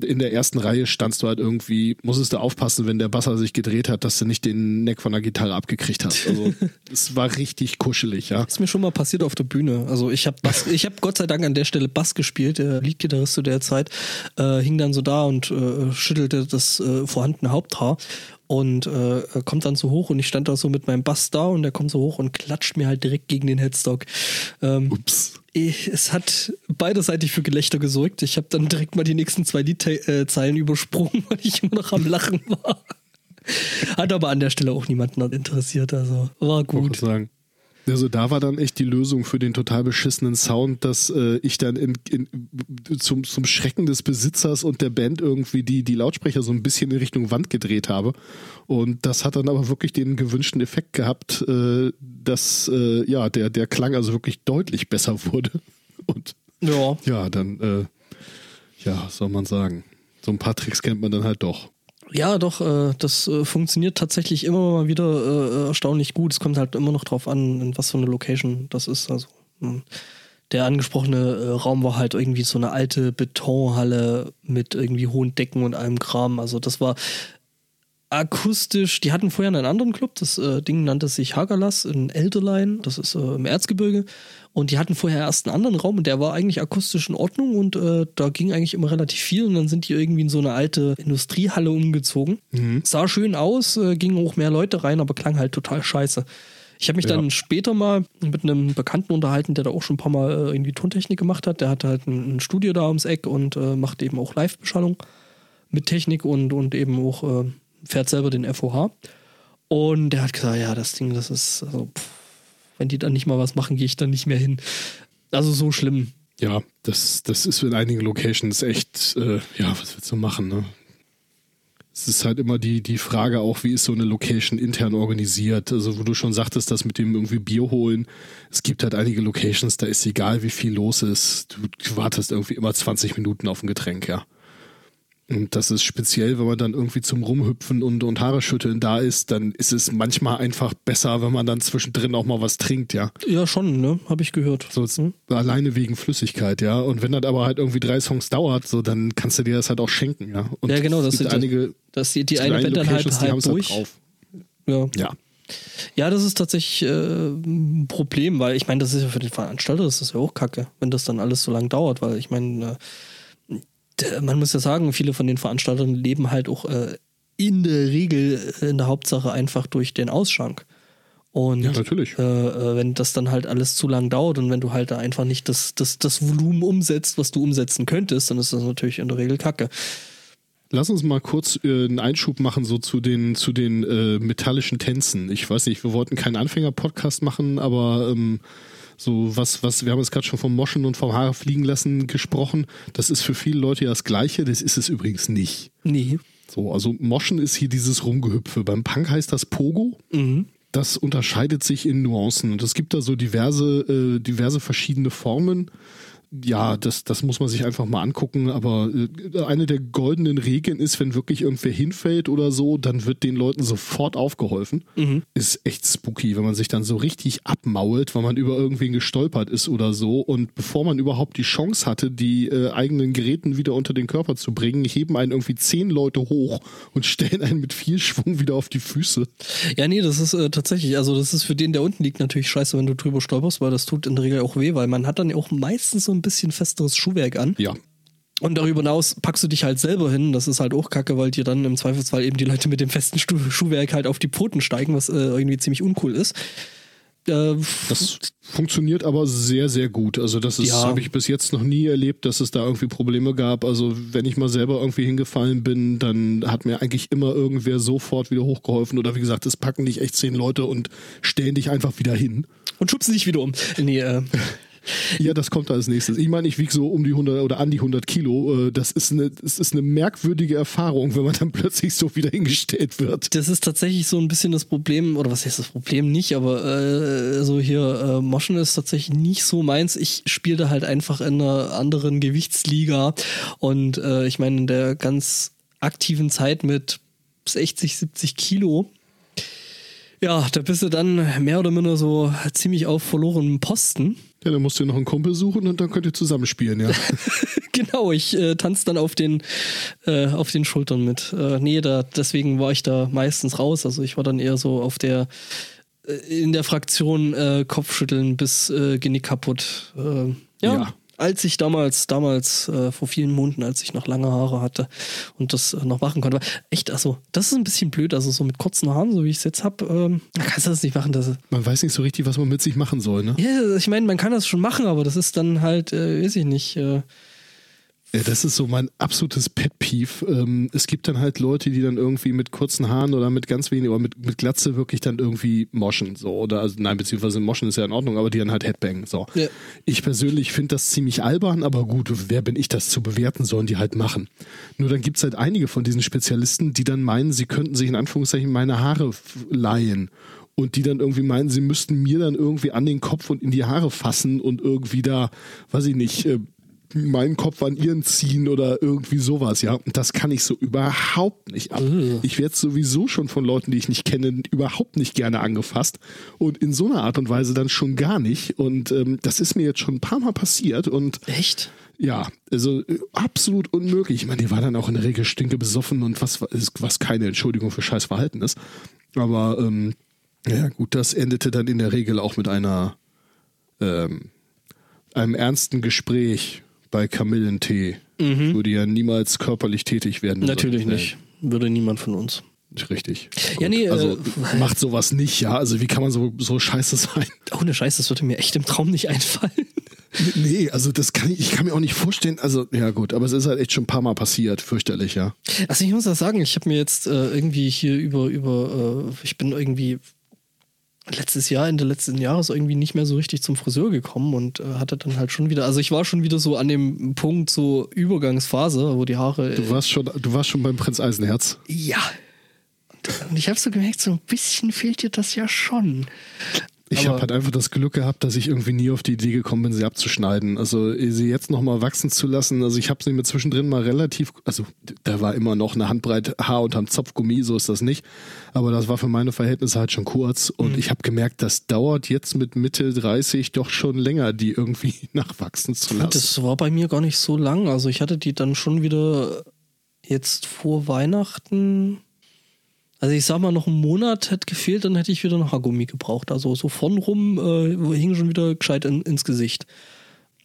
in der ersten Reihe standst du halt irgendwie, musstest du aufpassen, wenn der Basser sich gedreht hat, dass du nicht den Neck von der Gitarre abgekriegt hast. Also es war richtig kuschelig, ja. Ist mir schon mal passiert auf der Bühne. Also ich habe ich habe Gott sei Dank an der Stelle Bass gespielt. Der Leadgitarrist zu der Zeit äh, hing dann so da und äh, schüttelte das äh, vorhandene Haupthaar und äh, kommt dann so hoch und ich stand da so mit meinem Bass da und der kommt so hoch und klatscht mir halt direkt gegen den Headstock. Ähm, Ups. Ich, es hat beiderseitig für Gelächter gesorgt. Ich habe dann direkt mal die nächsten zwei Liedzeilen übersprungen, weil ich immer noch am Lachen war. Hat aber an der Stelle auch niemanden interessiert, also war Gut. gut. sagen. Also da war dann echt die Lösung für den total beschissenen Sound, dass äh, ich dann in, in, zum, zum Schrecken des Besitzers und der Band irgendwie die, die Lautsprecher so ein bisschen in Richtung Wand gedreht habe. Und das hat dann aber wirklich den gewünschten Effekt gehabt, äh, dass äh, ja der, der Klang also wirklich deutlich besser wurde. Und Ja, ja, dann, äh, ja, soll man sagen. So ein paar Tricks kennt man dann halt doch. Ja, doch, äh, das äh, funktioniert tatsächlich immer mal wieder äh, erstaunlich gut. Es kommt halt immer noch drauf an, in was für eine Location das ist. Also mh. der angesprochene äh, Raum war halt irgendwie so eine alte Betonhalle mit irgendwie hohen Decken und allem Kram. Also das war akustisch. Die hatten vorher einen anderen Club. Das äh, Ding nannte sich Hagalas in Elderlein. Das ist äh, im Erzgebirge. Und die hatten vorher erst einen anderen Raum und der war eigentlich akustisch in Ordnung und äh, da ging eigentlich immer relativ viel und dann sind die irgendwie in so eine alte Industriehalle umgezogen. Sah schön aus, äh, gingen auch mehr Leute rein, aber klang halt total scheiße. Ich habe mich Ja. dann später mal mit einem Bekannten unterhalten, der da auch schon ein paar Mal äh, irgendwie Tontechnik gemacht hat. Der hat halt ein, ein Studio da ums Eck und äh, macht eben auch Live-Beschallung mit Technik und, und eben auch äh, fährt selber den FOH. Und der hat gesagt, ja, das Ding, das ist, also, pff, wenn die dann nicht mal was machen, gehe ich dann nicht mehr hin. Also so schlimm. Ja, das, das ist in einigen Locations echt, äh, ja, was willst du machen, ne? Es ist halt immer die, die Frage auch, wie ist so eine Location intern organisiert? Also, wo du schon sagtest, das mit dem irgendwie Bier holen. Es gibt halt einige Locations, da ist egal, wie viel los ist. Du wartest irgendwie immer 20 Minuten auf ein Getränk, ja. Und das ist speziell, wenn man dann irgendwie zum Rumhüpfen und, und Haare schütteln da ist, dann ist es manchmal einfach besser, wenn man dann zwischendrin auch mal was trinkt, ja. Ja, schon, ne? Habe ich gehört. So hm? alleine wegen Flüssigkeit, ja. Und wenn das aber halt irgendwie drei Songs dauert, so dann kannst du dir das halt auch schenken, ja. Und ja, genau, das sind einige. Das die, die eine Band dann halt, halt durch. Halt drauf. Ja. ja. Ja, das ist tatsächlich äh, ein Problem, weil ich meine, das ist ja für den Veranstalter, das ist ja auch kacke, wenn das dann alles so lang dauert, weil ich meine, äh, man muss ja sagen, viele von den Veranstaltern leben halt auch äh, in der Regel in der Hauptsache einfach durch den Ausschank. Und ja, natürlich. Äh, äh, wenn das dann halt alles zu lang dauert und wenn du halt da einfach nicht das, das, das Volumen umsetzt, was du umsetzen könntest, dann ist das natürlich in der Regel Kacke. Lass uns mal kurz äh, einen Einschub machen, so zu den, zu den äh, metallischen Tänzen. Ich weiß nicht, wir wollten keinen Anfänger-Podcast machen, aber ähm, so was, was, wir haben jetzt gerade schon vom Moschen und vom Haare fliegen lassen gesprochen. Das ist für viele Leute ja das Gleiche, das ist es übrigens nicht. Nee. So, also Moschen ist hier dieses Rumgehüpfe. Beim Punk heißt das Pogo. Mhm. Das unterscheidet sich in Nuancen und es gibt da so diverse, äh, diverse verschiedene Formen ja, das, das muss man sich einfach mal angucken. Aber äh, eine der goldenen Regeln ist, wenn wirklich irgendwer hinfällt oder so, dann wird den Leuten sofort aufgeholfen. Mhm. Ist echt spooky, wenn man sich dann so richtig abmault, weil man über irgendwen gestolpert ist oder so. Und bevor man überhaupt die Chance hatte, die äh, eigenen Geräten wieder unter den Körper zu bringen, heben einen irgendwie zehn Leute hoch und stellen einen mit viel Schwung wieder auf die Füße. Ja, nee, das ist äh, tatsächlich, also das ist für den, der unten liegt, natürlich scheiße, wenn du drüber stolperst, weil das tut in der Regel auch weh, weil man hat dann auch meistens so ein bisschen festeres Schuhwerk an. Ja. Und darüber hinaus packst du dich halt selber hin. Das ist halt auch kacke, weil dir dann im Zweifelsfall eben die Leute mit dem festen Schuhwerk halt auf die Pfoten steigen, was äh, irgendwie ziemlich uncool ist. Äh, das funktioniert aber sehr, sehr gut. Also das ja. habe ich bis jetzt noch nie erlebt, dass es da irgendwie Probleme gab. Also wenn ich mal selber irgendwie hingefallen bin, dann hat mir eigentlich immer irgendwer sofort wieder hochgeholfen. Oder wie gesagt, es packen dich echt zehn Leute und stellen dich einfach wieder hin. Und schubsen dich wieder um. Nee, äh. Ja, das kommt als nächstes. Ich meine, ich wiege so um die 100 oder an die 100 Kilo. Äh, das ist, eine, das ist eine merkwürdige Erfahrung, wenn man dann plötzlich so wieder hingestellt wird. Das ist tatsächlich so ein bisschen das Problem, oder was heißt das Problem nicht, aber äh, so hier, äh, Moschen ist tatsächlich nicht so meins. Ich spiele da halt einfach in einer anderen Gewichtsliga und äh, ich meine, in der ganz aktiven Zeit mit 60, 70 Kilo ja, da bist du dann mehr oder minder so ziemlich auf verlorenem Posten. Ja, dann musst du noch einen Kumpel suchen und dann könnt ihr zusammenspielen, ja. genau, ich äh, tanze dann auf den, äh, auf den Schultern mit. Äh, nee, da, deswegen war ich da meistens raus. Also ich war dann eher so auf der äh, in der Fraktion äh, Kopfschütteln bis äh, Genick kaputt. Äh, ja. ja als ich damals, damals äh, vor vielen Monaten, als ich noch lange Haare hatte und das äh, noch machen konnte, war echt, also das ist ein bisschen blöd, also so mit kurzen Haaren, so wie ich es jetzt habe, ähm, kannst du das nicht machen. Das, man weiß nicht so richtig, was man mit sich machen soll, ne? Ja, ich meine, man kann das schon machen, aber das ist dann halt, äh, weiß ich nicht, äh, ja, das ist so mein absolutes Pet-Peeve. Ähm, es gibt dann halt Leute, die dann irgendwie mit kurzen Haaren oder mit ganz wenig oder mit, mit Glatze wirklich dann irgendwie moschen. So. Oder also nein, beziehungsweise moschen ist ja in Ordnung, aber die dann halt Headbang. So. Ja. Ich persönlich finde das ziemlich albern, aber gut, wer bin ich, das zu bewerten, sollen die halt machen. Nur dann gibt's halt einige von diesen Spezialisten, die dann meinen, sie könnten sich in Anführungszeichen meine Haare leihen und die dann irgendwie meinen, sie müssten mir dann irgendwie an den Kopf und in die Haare fassen und irgendwie da, weiß ich nicht, äh, meinen Kopf an ihren ziehen oder irgendwie sowas, ja. Und das kann ich so überhaupt nicht ab. Mhm. Ich werde sowieso schon von Leuten, die ich nicht kenne, überhaupt nicht gerne angefasst. Und in so einer Art und Weise dann schon gar nicht. Und ähm, das ist mir jetzt schon ein paar Mal passiert. Und Echt? Ja, also äh, absolut unmöglich. Ich meine, die war dann auch in der Regel stinke besoffen und was, was keine Entschuldigung für scheiß Verhalten ist. Aber ähm, ja gut, das endete dann in der Regel auch mit einer ähm, einem ernsten Gespräch bei Kamillentee mhm. würde ja niemals körperlich tätig werden. Natürlich nicht. Würde niemand von uns. Richtig. Ja, nee, also äh, macht sowas nicht, ja. Also wie kann man so, so scheiße sein? Oh, eine Scheiße, das würde mir echt im Traum nicht einfallen. Nee, also das kann ich, ich kann mir auch nicht vorstellen. Also, ja gut, aber es ist halt echt schon ein paar Mal passiert, fürchterlich, ja. Also ich muss das sagen, ich habe mir jetzt äh, irgendwie hier über, über, äh, ich bin irgendwie letztes Jahr, Ende letzten Jahres irgendwie nicht mehr so richtig zum Friseur gekommen und äh, hatte dann halt schon wieder, also ich war schon wieder so an dem Punkt, so Übergangsphase, wo die Haare. Du warst schon, du warst schon beim Prinz Eisenherz. Ja. Und, und ich habe so gemerkt, so ein bisschen fehlt dir das ja schon. Ich habe halt einfach das Glück gehabt, dass ich irgendwie nie auf die Idee gekommen bin, sie abzuschneiden. Also sie jetzt nochmal wachsen zu lassen. Also ich habe sie mir zwischendrin mal relativ, also da war immer noch eine Handbreit Haar unterm Zopfgummi, so ist das nicht. Aber das war für meine Verhältnisse halt schon kurz. Und mhm. ich habe gemerkt, das dauert jetzt mit Mitte 30 doch schon länger, die irgendwie nachwachsen zu lassen. Das war bei mir gar nicht so lang. Also ich hatte die dann schon wieder jetzt vor Weihnachten also ich sag mal, noch einen Monat hätte gefehlt, dann hätte ich wieder ein Haargummi gebraucht. Also so von rum äh, hing schon wieder gescheit in, ins Gesicht.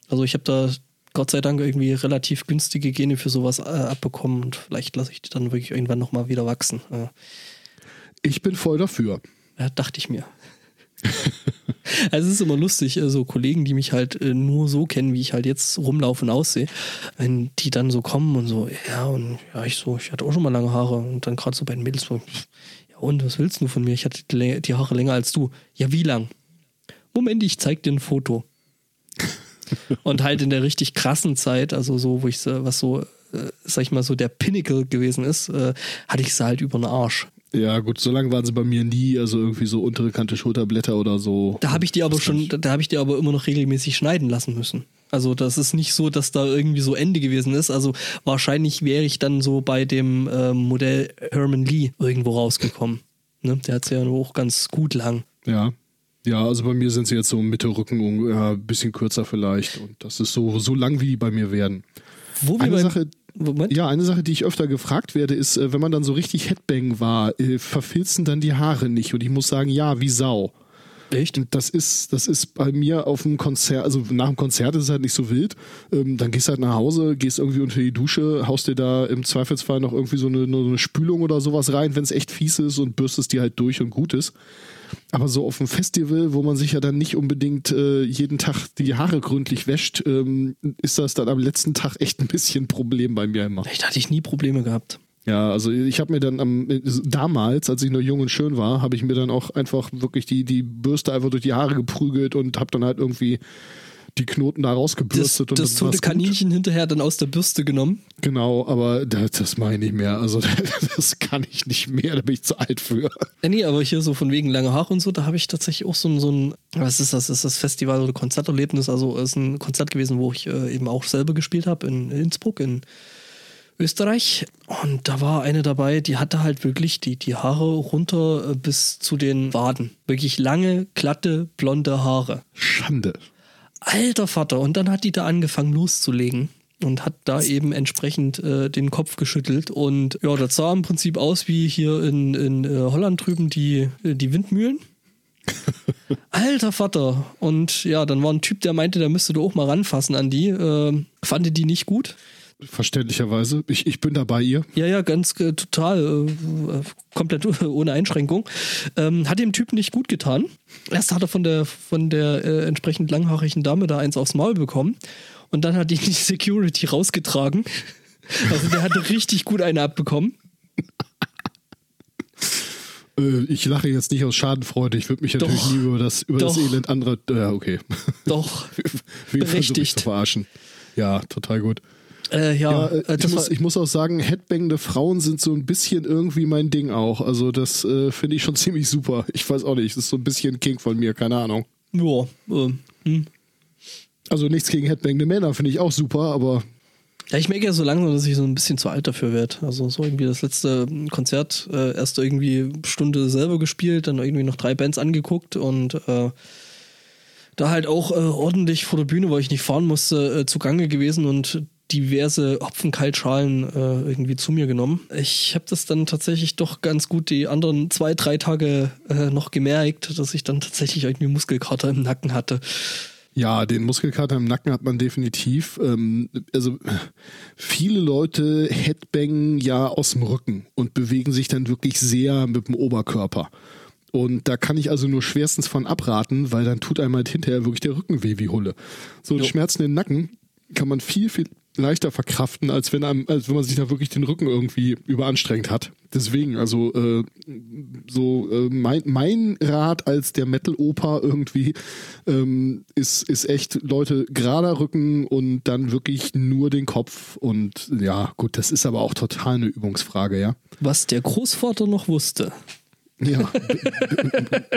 Also ich habe da Gott sei Dank irgendwie relativ günstige Gene für sowas äh, abbekommen und vielleicht lasse ich die dann wirklich irgendwann nochmal wieder wachsen. Äh. Ich bin voll dafür. Ja, dachte ich mir. also es ist immer lustig, so also Kollegen, die mich halt äh, nur so kennen, wie ich halt jetzt rumlaufe und aussehe, wenn die dann so kommen und so, ja, und ja, ich so, ich hatte auch schon mal lange Haare und dann gerade so bei den Mädels so, ja und, was willst du von mir? Ich hatte die Haare länger als du. Ja, wie lang? Moment, ich zeig dir ein Foto. und halt in der richtig krassen Zeit, also so, wo ich, was so, äh, sag ich mal, so der Pinnacle gewesen ist, äh, hatte ich sie halt über den Arsch. Ja, gut, so lange waren sie bei mir nie, also irgendwie so untere Kante Schulterblätter oder so. Da habe ich die aber schon, da habe ich die aber immer noch regelmäßig schneiden lassen müssen. Also das ist nicht so, dass da irgendwie so Ende gewesen ist. Also wahrscheinlich wäre ich dann so bei dem äh, Modell Herman Lee irgendwo rausgekommen. Ne? Der hat ja auch ganz gut lang. Ja. Ja, also bei mir sind sie jetzt so Mitte Rücken, ja, ein bisschen kürzer vielleicht. Und das ist so, so lang, wie die bei mir werden. Wo wir Eine Sache, Moment. Ja, eine Sache, die ich öfter gefragt werde, ist, äh, wenn man dann so richtig Headbang war, äh, verfilzen dann die Haare nicht? Und ich muss sagen, ja, wie Sau. Echt? Und das ist, das ist bei mir auf dem Konzert, also nach dem Konzert ist es halt nicht so wild. Ähm, dann gehst du halt nach Hause, gehst irgendwie unter die Dusche, haust dir da im Zweifelsfall noch irgendwie so eine, eine Spülung oder sowas rein, wenn es echt fies ist und bürstest die halt durch und gut ist. Aber so auf dem Festival, wo man sich ja dann nicht unbedingt äh, jeden Tag die Haare gründlich wäscht, ähm, ist das dann am letzten Tag echt ein bisschen ein Problem bei mir immer. Echt hatte ich nie Probleme gehabt. Ja, also ich habe mir dann am damals, als ich noch jung und schön war, habe ich mir dann auch einfach wirklich die die Bürste einfach durch die Haare geprügelt und habe dann halt irgendwie die Knoten da rausgebürstet. Das, das tote Kaninchen gut. hinterher dann aus der Bürste genommen. Genau, aber das, das mache ich nicht mehr. Also das kann ich nicht mehr, da bin ich zu alt für. Ja, nee, aber hier so von wegen lange Haare und so, da habe ich tatsächlich auch so ein, so ein, was ist das, ist das Festival oder Konzerterlebnis, also es ist ein Konzert gewesen, wo ich äh, eben auch selber gespielt habe in Innsbruck, in Österreich. Und da war eine dabei, die hatte halt wirklich die, die Haare runter äh, bis zu den Waden. Wirklich lange, glatte, blonde Haare. Schande. Alter Vater. Und dann hat die da angefangen loszulegen und hat da eben entsprechend äh, den Kopf geschüttelt. Und ja, das sah im Prinzip aus wie hier in, in äh, Holland drüben die, äh, die Windmühlen. Alter Vater. Und ja, dann war ein Typ, der meinte, der müsste du auch mal ranfassen an die. Äh, fand die nicht gut. Verständlicherweise. Ich, ich bin da bei ihr. Ja, ja, ganz äh, total, äh, komplett ohne Einschränkung. Ähm, hat dem Typen nicht gut getan. Erst hat er von der, von der äh, entsprechend langhaarigen Dame da eins aufs Maul bekommen. Und dann hat ihn die Security rausgetragen. Also der hatte richtig gut eine abbekommen. Äh, ich lache jetzt nicht aus Schadenfreude. Ich würde mich natürlich Doch. nie über das, über Doch. das Elend anderer. Ja, okay. Doch. Berechtigt. Zu verarschen. Ja, total gut. Äh, ja, ja äh, ich, muss, ich muss auch sagen, headbangende Frauen sind so ein bisschen irgendwie mein Ding auch. Also das äh, finde ich schon ziemlich super. Ich weiß auch nicht, das ist so ein bisschen King von mir, keine Ahnung. Ja, ähm, hm. Also nichts gegen headbangende Männer, finde ich auch super, aber... Ja, ich merke ja so langsam, dass ich so ein bisschen zu alt dafür werde. Also so irgendwie das letzte Konzert äh, erst irgendwie Stunde selber gespielt, dann irgendwie noch drei Bands angeguckt und äh, da halt auch äh, ordentlich vor der Bühne, weil ich nicht fahren musste, äh, zugange gewesen und diverse Hopfenkaltschalen äh, irgendwie zu mir genommen. Ich habe das dann tatsächlich doch ganz gut die anderen zwei, drei Tage äh, noch gemerkt, dass ich dann tatsächlich irgendwie Muskelkater im Nacken hatte. Ja, den Muskelkater im Nacken hat man definitiv. Ähm, also viele Leute headbangen ja aus dem Rücken und bewegen sich dann wirklich sehr mit dem Oberkörper. Und da kann ich also nur schwerstens von abraten, weil dann tut einem halt hinterher wirklich der Rücken weh wie Hulle. So Schmerzen im Nacken kann man viel, viel leichter verkraften, als wenn einem, als wenn man sich da wirklich den Rücken irgendwie überanstrengt hat. Deswegen, also äh, so äh, mein, mein Rat als der Metal-Oper irgendwie ähm, ist, ist echt, Leute, gerader Rücken und dann wirklich nur den Kopf. Und ja, gut, das ist aber auch total eine Übungsfrage, ja. Was der Großvater noch wusste. Ja,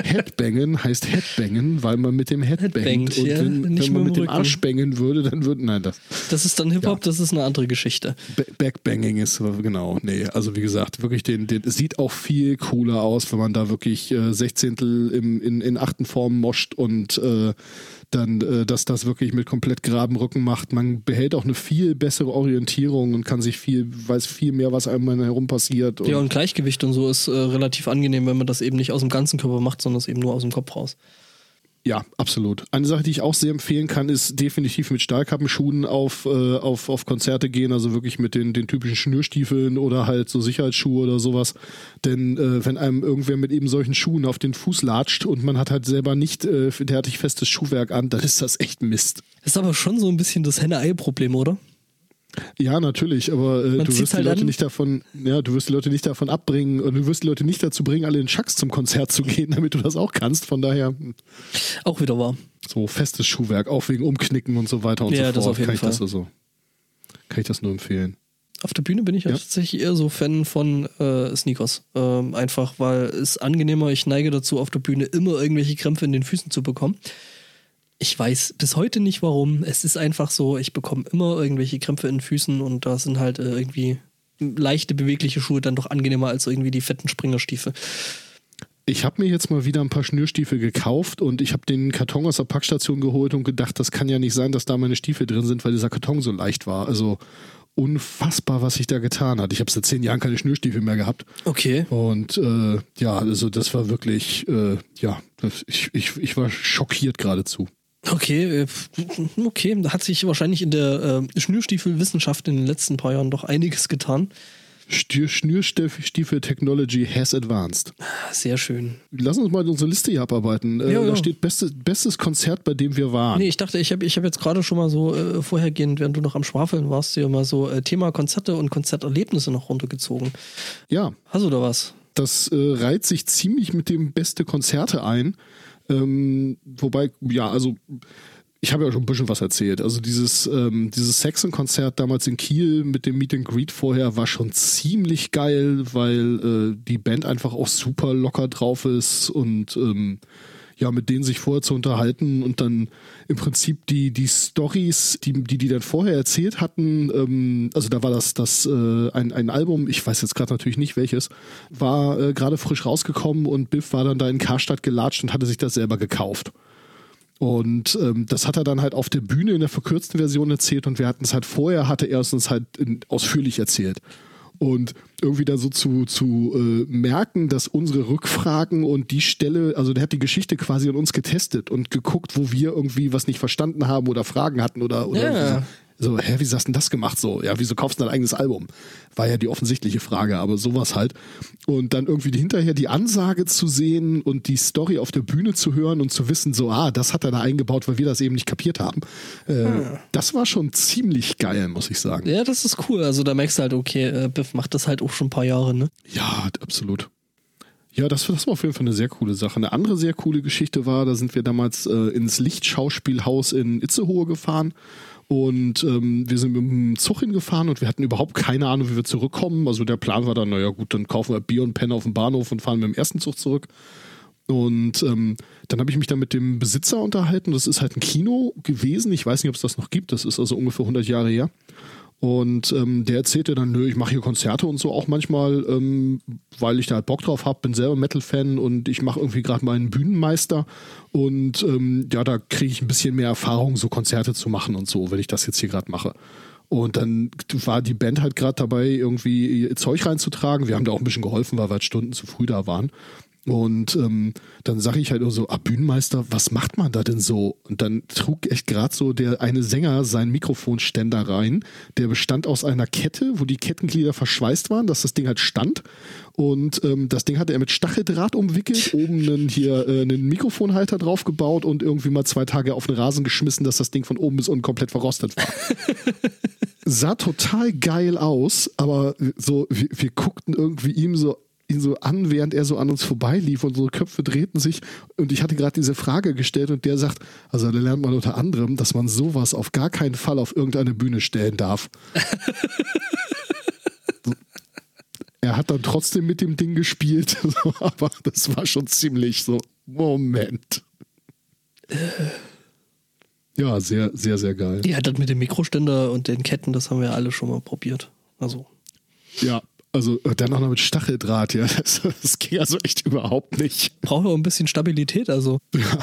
Headbangen heißt Headbangen, weil man mit dem Head Headbangt, bangt. Und ja, wenn, nicht wenn man mit mit dem Arsch bangen würde, dann würde, nein, das Das ist dann Hip-Hop, Ja. das ist eine andere Geschichte. Ba- Backbanging ist, genau, nee, also wie gesagt, wirklich den, den, sieht auch viel cooler aus, wenn man da wirklich äh, Sechzehntel im, in, in achten Form moscht und äh, dann, äh, dass das wirklich mit komplett geradem Rücken macht. Man behält auch eine viel bessere Orientierung und kann sich viel, weiß viel mehr, was einem herum passiert. Und Ja, und Gleichgewicht und so ist äh, relativ angenehm, wenn man das eben nicht aus dem ganzen Körper macht, sondern es eben nur aus dem Kopf raus. Ja, absolut. Eine Sache, die ich auch sehr empfehlen kann, ist definitiv mit Stahlkappenschuhen auf, äh, auf, auf Konzerte gehen, also wirklich mit den, den typischen Schnürstiefeln oder halt so Sicherheitsschuhe oder sowas. Denn äh, wenn einem irgendwer mit eben solchen Schuhen auf den Fuß latscht und man hat halt selber nicht äh, derartig festes Schuhwerk an, dann ist das echt Mist. Ist aber schon so ein bisschen das Henne-Ei-Problem, oder? Ja, natürlich, aber äh, du wirst die halt Leute an. nicht davon, ja, du wirst die Leute nicht davon abbringen und du wirst die Leute nicht dazu bringen, alle in Chucks zum Konzert zu gehen, damit du das auch kannst. Von daher Auch wieder wahr. so festes Schuhwerk, auch wegen Umknicken und so weiter und Ja, so das fort. auf jeden kann ich das Fall. also, kann ich das nur empfehlen. Auf der Bühne bin ich ja. Ja. tatsächlich eher so Fan von äh, Sneakers. Ähm, einfach, weil es angenehmer, ich neige dazu, auf der Bühne immer irgendwelche Krämpfe in den Füßen zu bekommen. Ich weiß bis heute nicht warum. Es ist einfach so, ich bekomme immer irgendwelche Krämpfe in den Füßen und da sind halt äh, irgendwie leichte, bewegliche Schuhe dann doch angenehmer als irgendwie die fetten Springerstiefel. Ich habe mir jetzt mal wieder ein paar Schnürstiefel gekauft und ich habe den Karton aus der Packstation geholt und gedacht, das kann ja nicht sein, dass da meine Stiefel drin sind, weil dieser Karton so leicht war. Also unfassbar, was sich da getan hat. Ich habe seit zehn Jahren keine Schnürstiefel mehr gehabt. Okay. Und äh, ja, also das war wirklich, äh, ja, ich, ich, ich war schockiert geradezu. Okay, äh, okay, da hat sich wahrscheinlich in der äh, Schnürstiefelwissenschaft in den letzten paar Jahren doch einiges getan. Schnürstiefel Technology has advanced. Sehr schön. Lass uns mal unsere Liste hier abarbeiten. Äh, Ja, ja. Da steht beste, bestes Konzert, bei dem wir waren. Nee, ich dachte, ich habe ich hab jetzt gerade schon mal so äh, vorhergehend, während du noch am Schwafeln warst, dir mal so äh, Thema Konzerte und Konzerterlebnisse noch runtergezogen. Ja, Hast du da was? das äh, reiht sich ziemlich mit dem beste Konzerte ein. Ähm, wobei, ja, also ich habe ja schon ein bisschen was erzählt. Also dieses, ähm, dieses Saxon-Konzert damals in Kiel mit dem Meet and Greet vorher war schon ziemlich geil, weil äh, die Band einfach auch super locker drauf ist und ähm, ja, mit denen sich vorher zu unterhalten und dann im Prinzip die, die Stories, die, die die dann vorher erzählt hatten, ähm, also da war das, das äh, ein, ein Album, ich weiß jetzt gerade natürlich nicht welches, war äh, gerade frisch rausgekommen und Biff war dann da in Karstadt gelatscht und hatte sich das selber gekauft. Und ähm, das hat er dann halt auf der Bühne in der verkürzten Version erzählt und wir hatten es halt vorher, hatte er es uns halt in, ausführlich erzählt. Und irgendwie da so zu, zu äh, merken, dass unsere Rückfragen und die Stelle, also der hat die Geschichte quasi an uns getestet und geguckt, wo wir irgendwie was nicht verstanden haben oder Fragen hatten oder, oder Ja. So, hä, wie hast du denn das gemacht? So, ja, wieso kaufst du dein eigenes Album? War ja die offensichtliche Frage, aber sowas halt. Und dann irgendwie hinterher die Ansage zu sehen und die Story auf der Bühne zu hören und zu wissen, so, ah, das hat er da eingebaut, weil wir das eben nicht kapiert haben. Äh, Das war schon ziemlich geil, muss ich sagen. Ja, das ist cool. Also da merkst du halt, okay, äh, Biff macht das halt auch schon ein paar Jahre, ne? Ja, absolut. Ja, das, das war auf jeden Fall eine sehr coole Sache. Eine andere sehr coole Geschichte war, da sind wir damals äh, ins Lichtschauspielhaus in Itzehoe gefahren und ähm, wir sind mit dem Zug hingefahren und wir hatten überhaupt keine Ahnung, wie wir zurückkommen. Also der Plan war dann, naja gut, dann kaufen wir Bier und Pen auf dem Bahnhof und fahren mit dem ersten Zug zurück. Und ähm, dann habe ich mich dann mit dem Besitzer unterhalten. Das ist halt ein Kino gewesen. Ich weiß nicht, ob es das noch gibt. Das ist also ungefähr 100 Jahre her. Und ähm, der erzählte dann, nö, ich mache hier Konzerte und so auch manchmal, ähm, weil ich da halt Bock drauf habe, bin selber Metal-Fan und ich mache irgendwie gerade meinen Bühnenmeister und ähm, ja, da kriege ich ein bisschen mehr Erfahrung, so Konzerte zu machen und so, wenn ich das jetzt hier gerade mache. Und dann war die Band halt gerade dabei, irgendwie Zeug reinzutragen. Wir haben da auch ein bisschen geholfen, weil wir halt Stunden zu früh da waren. Und ähm, dann sage ich halt nur so, ah, Bühnenmeister, was macht man da denn so? Und dann trug echt gerade so der eine Sänger seinen Mikrofonständer rein. Der bestand aus einer Kette, wo die Kettenglieder verschweißt waren, dass das Ding halt stand. Und ähm, das Ding hatte er mit Stacheldraht umwickelt, oben einen, hier äh, einen Mikrofonhalter drauf gebaut und irgendwie mal zwei Tage auf den Rasen geschmissen, dass das Ding von oben bis unten komplett verrostet war sah total geil aus, aber so, wir, wir guckten irgendwie ihm so ihn so an, während er so an uns vorbeilief und unsere Köpfe drehten sich und ich hatte gerade diese Frage gestellt und der sagt, also da lernt man unter anderem, dass man sowas auf gar keinen Fall auf irgendeine Bühne stellen darf. er hat dann trotzdem mit dem Ding gespielt, aber das war schon ziemlich so, Moment. Ja, sehr, sehr, sehr geil. Ja, das mit dem Mikroständer und den Ketten, das haben wir alle schon mal probiert. Also. Ja, also äh, dann auch noch mit Stacheldraht, ja. Das, das ging also echt überhaupt nicht. Brauchen wir ein bisschen Stabilität, also. Ja.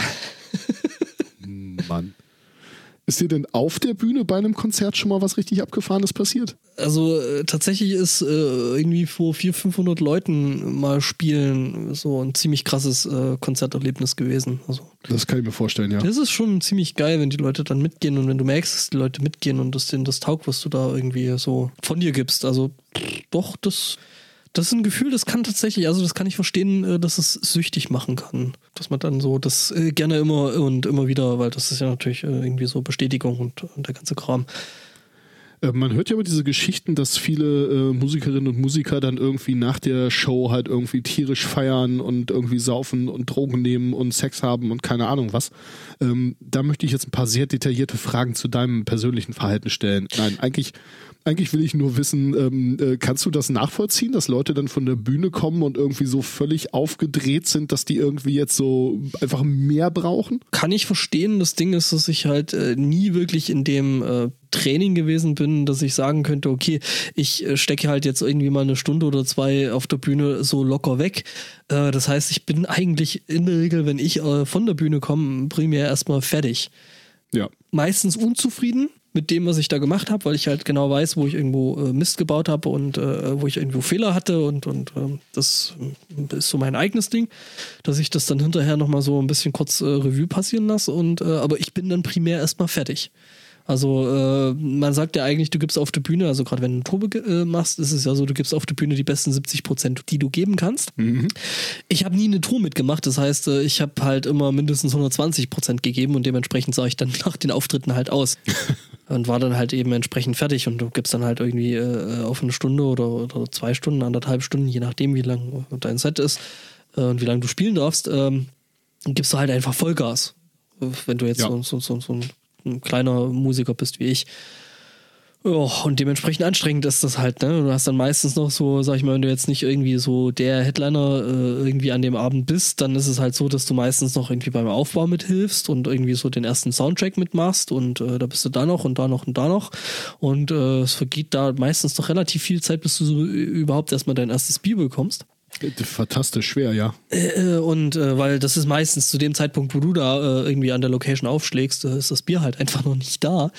Mann. Ist dir denn auf der Bühne bei einem Konzert schon mal was richtig Abgefahrenes passiert? Also äh, tatsächlich ist äh, irgendwie vor 400, 500 Leuten mal spielen so ein ziemlich krasses äh, Konzerterlebnis gewesen. Also, das kann ich mir vorstellen, ja. Das ist schon ziemlich geil, wenn die Leute dann mitgehen und wenn du merkst, dass die Leute mitgehen und dass denen das taugt, was du da irgendwie so von dir gibst. Also doch, das das ist ein Gefühl, das kann tatsächlich, also das kann ich verstehen, äh, dass es süchtig machen kann. Dass man dann so das äh, gerne immer und immer wieder, weil das ist ja natürlich äh, irgendwie so Bestätigung und, und der ganze Kram. Man hört ja immer diese Geschichten, dass viele äh, Musikerinnen und Musiker dann irgendwie nach der Show halt irgendwie tierisch feiern und irgendwie saufen und Drogen nehmen und Sex haben und keine Ahnung was. Ähm, da möchte ich jetzt ein paar sehr detaillierte Fragen zu deinem persönlichen Verhalten stellen. Nein, eigentlich eigentlich will ich nur wissen, ähm, äh, kannst du das nachvollziehen, dass Leute dann von der Bühne kommen und irgendwie so völlig aufgedreht sind, dass die irgendwie jetzt so einfach mehr brauchen? Kann ich verstehen. Das Ding ist, dass ich halt äh, nie wirklich in dem äh, Training gewesen bin, dass ich sagen könnte, okay, ich äh, stecke halt jetzt irgendwie mal eine Stunde oder zwei auf der Bühne so locker weg. Äh, das heißt, ich bin eigentlich in der Regel, wenn ich äh, von der Bühne komme, primär erstmal fertig. Ja. Meistens unzufrieden, mit dem, was ich da gemacht habe, weil ich halt genau weiß, wo ich irgendwo äh, Mist gebaut habe und äh, wo ich irgendwo Fehler hatte und, und äh, das ist so mein eigenes Ding, dass ich das dann hinterher nochmal so ein bisschen kurz äh, Revue passieren lasse und äh, aber ich bin dann primär erstmal fertig. Also äh, man sagt ja eigentlich, du gibst auf der Bühne, also gerade wenn du eine Probe äh, machst, ist es ja so, du gibst auf der Bühne die besten 70 Prozent, die du geben kannst. Mhm. Ich habe nie eine Tour mitgemacht, das heißt, äh, ich habe halt immer mindestens 120 Prozent gegeben und dementsprechend sah ich dann nach den Auftritten halt aus. und war dann halt eben entsprechend fertig und du gibst dann halt irgendwie äh, auf eine Stunde oder, oder zwei Stunden, anderthalb Stunden, je nachdem, wie lang dein Set ist äh, und wie lange du spielen darfst, ähm, gibst du halt einfach Vollgas. Wenn du jetzt ja. so, so, so, so ein ein kleiner Musiker bist wie ich. Ja, und dementsprechend anstrengend ist das halt, ne? Du hast dann meistens noch so, sag ich mal, wenn du jetzt nicht irgendwie so der Headliner äh, irgendwie an dem Abend bist, dann ist es halt so, dass du meistens noch irgendwie beim Aufbau mithilfst und irgendwie so den ersten Soundtrack mitmachst und äh, da bist du da noch und da noch und da noch. Und äh, es vergeht da meistens noch relativ viel Zeit, bis du so überhaupt erstmal dein erstes Bier bekommst. Fantastisch schwer, ja. Äh, äh, und äh, weil das ist meistens zu dem Zeitpunkt, wo du da äh, irgendwie an der Location aufschlägst, äh, ist das Bier halt einfach noch nicht da.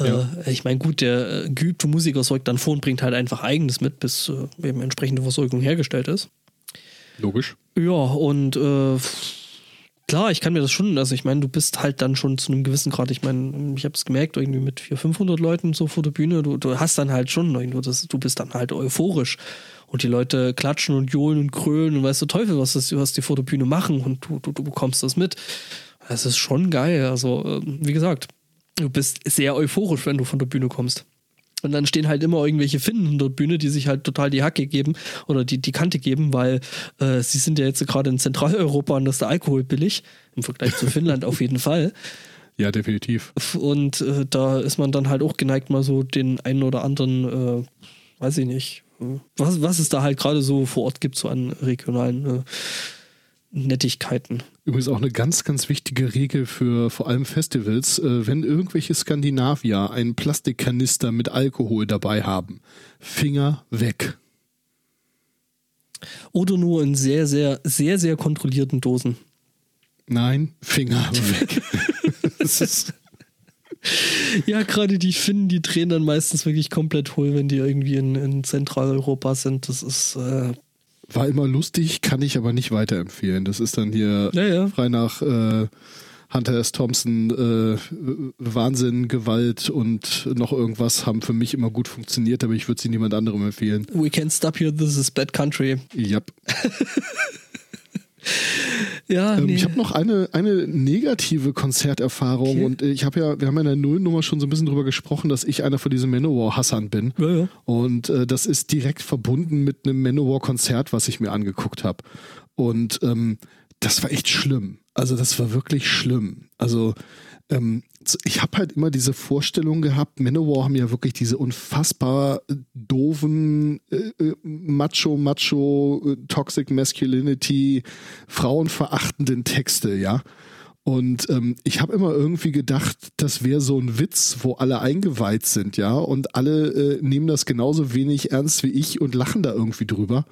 Äh, ja. Ich meine, gut, der geübte Musiker sorgt dann vor und bringt halt einfach eigenes mit, bis eben entsprechende Versorgung hergestellt ist. Logisch. Ja, und klar, ich kann mir das schon, also ich meine, du bist halt dann schon zu einem gewissen Grad, ich meine, ich habe es gemerkt, irgendwie mit 400, 500 Leuten so vor der Bühne, du, du hast dann halt schon irgendwo, das, du bist dann halt euphorisch und die Leute klatschen und johlen und krölen und weißt du Teufel, was, das, was die vor der Bühne machen und du, du, du bekommst das mit. Das ist schon geil. Also, ähm, wie gesagt, du bist sehr euphorisch, wenn du von der Bühne kommst. Und dann stehen halt immer irgendwelche Finnen in der Bühne, die sich halt total die Hacke geben oder die, die Kante geben, weil äh, sie sind ja jetzt gerade in Zentraleuropa und da ist der Alkohol billig. Im Vergleich zu Finnland auf jeden Fall. Ja, definitiv. Und äh, da ist man dann halt auch geneigt, mal so den einen oder anderen, äh, weiß ich nicht, was, was es da halt gerade so vor Ort gibt, so an regionalen äh, Nettigkeiten. Übrigens auch eine ganz, ganz wichtige Regel für vor allem Festivals, äh, wenn irgendwelche Skandinavier einen Plastikkanister mit Alkohol dabei haben, Finger weg. Oder nur in sehr, sehr, sehr, sehr kontrollierten Dosen. Nein, Finger weg. ja, gerade die Finnen, die drehen dann meistens wirklich komplett hohl, wenn die irgendwie in, in Zentraleuropa sind. Das ist. Äh War immer lustig, kann ich aber nicht weiterempfehlen. Das ist dann hier ja, ja. frei nach äh, Hunter S. Thompson, äh, Wahnsinn, Gewalt und noch irgendwas haben für mich immer gut funktioniert, aber ich würde sie niemand anderem empfehlen. We can't stop here, this is bad country. Yep. Ja, ähm, nee. Ich habe noch eine, eine negative Konzerterfahrung okay. und ich habe ja, wir haben ja in der Nullnummer schon so ein bisschen drüber gesprochen, dass ich einer von diesen Manowar-Hassern bin. Ja, ja. Und äh, das ist direkt verbunden mit einem Manowar-Konzert, was ich mir angeguckt habe. Und ähm, das war echt schlimm. Also das war wirklich schlimm. Also ähm, ich habe halt immer diese Vorstellung gehabt, Manowar haben ja wirklich diese unfassbar doofen äh, äh Macho, Macho, äh, Toxic Masculinity, frauenverachtenden Texte, ja. Und ähm, ich habe immer irgendwie gedacht, das wäre so ein Witz, wo alle eingeweiht sind, ja, und alle äh, nehmen das genauso wenig ernst wie ich und lachen da irgendwie drüber.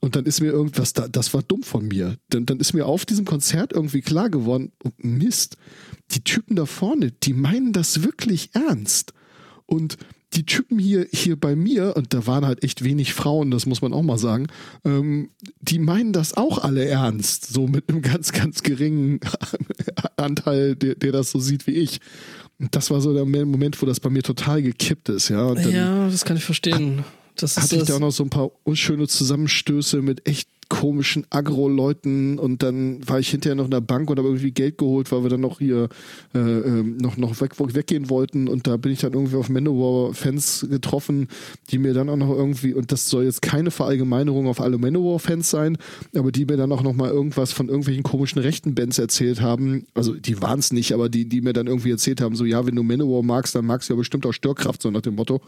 Und dann ist mir irgendwas, da, das war dumm von mir. Dann, dann ist mir auf diesem Konzert irgendwie klar geworden, oh Mist, die Typen da vorne, die meinen das wirklich ernst. Und die Typen hier, hier bei mir, und da waren halt echt wenig Frauen, das muss man auch mal sagen, ähm, die meinen das auch alle ernst. So mit einem ganz, ganz geringen Anteil, der, der das so sieht wie ich. Und das war so der Moment, wo das bei mir total gekippt ist, ja. ja, das kann ich verstehen. Das hatte ich da auch noch so ein paar unschöne Zusammenstöße mit echt komischen Agro-Leuten und dann war ich hinterher noch in der Bank und habe irgendwie Geld geholt, weil wir dann noch hier äh, ähm, noch, noch weg, weggehen wollten und da bin ich dann irgendwie auf Manowar-Fans getroffen, die mir dann auch noch irgendwie, und das soll jetzt keine Verallgemeinerung auf alle Manowar-Fans sein, aber die mir dann auch noch mal irgendwas von irgendwelchen komischen rechten Bands erzählt haben, also die waren es nicht, aber die, die mir dann irgendwie erzählt haben, so ja, wenn du Manowar magst, dann magst du ja bestimmt auch Störkraft, so nach dem Motto.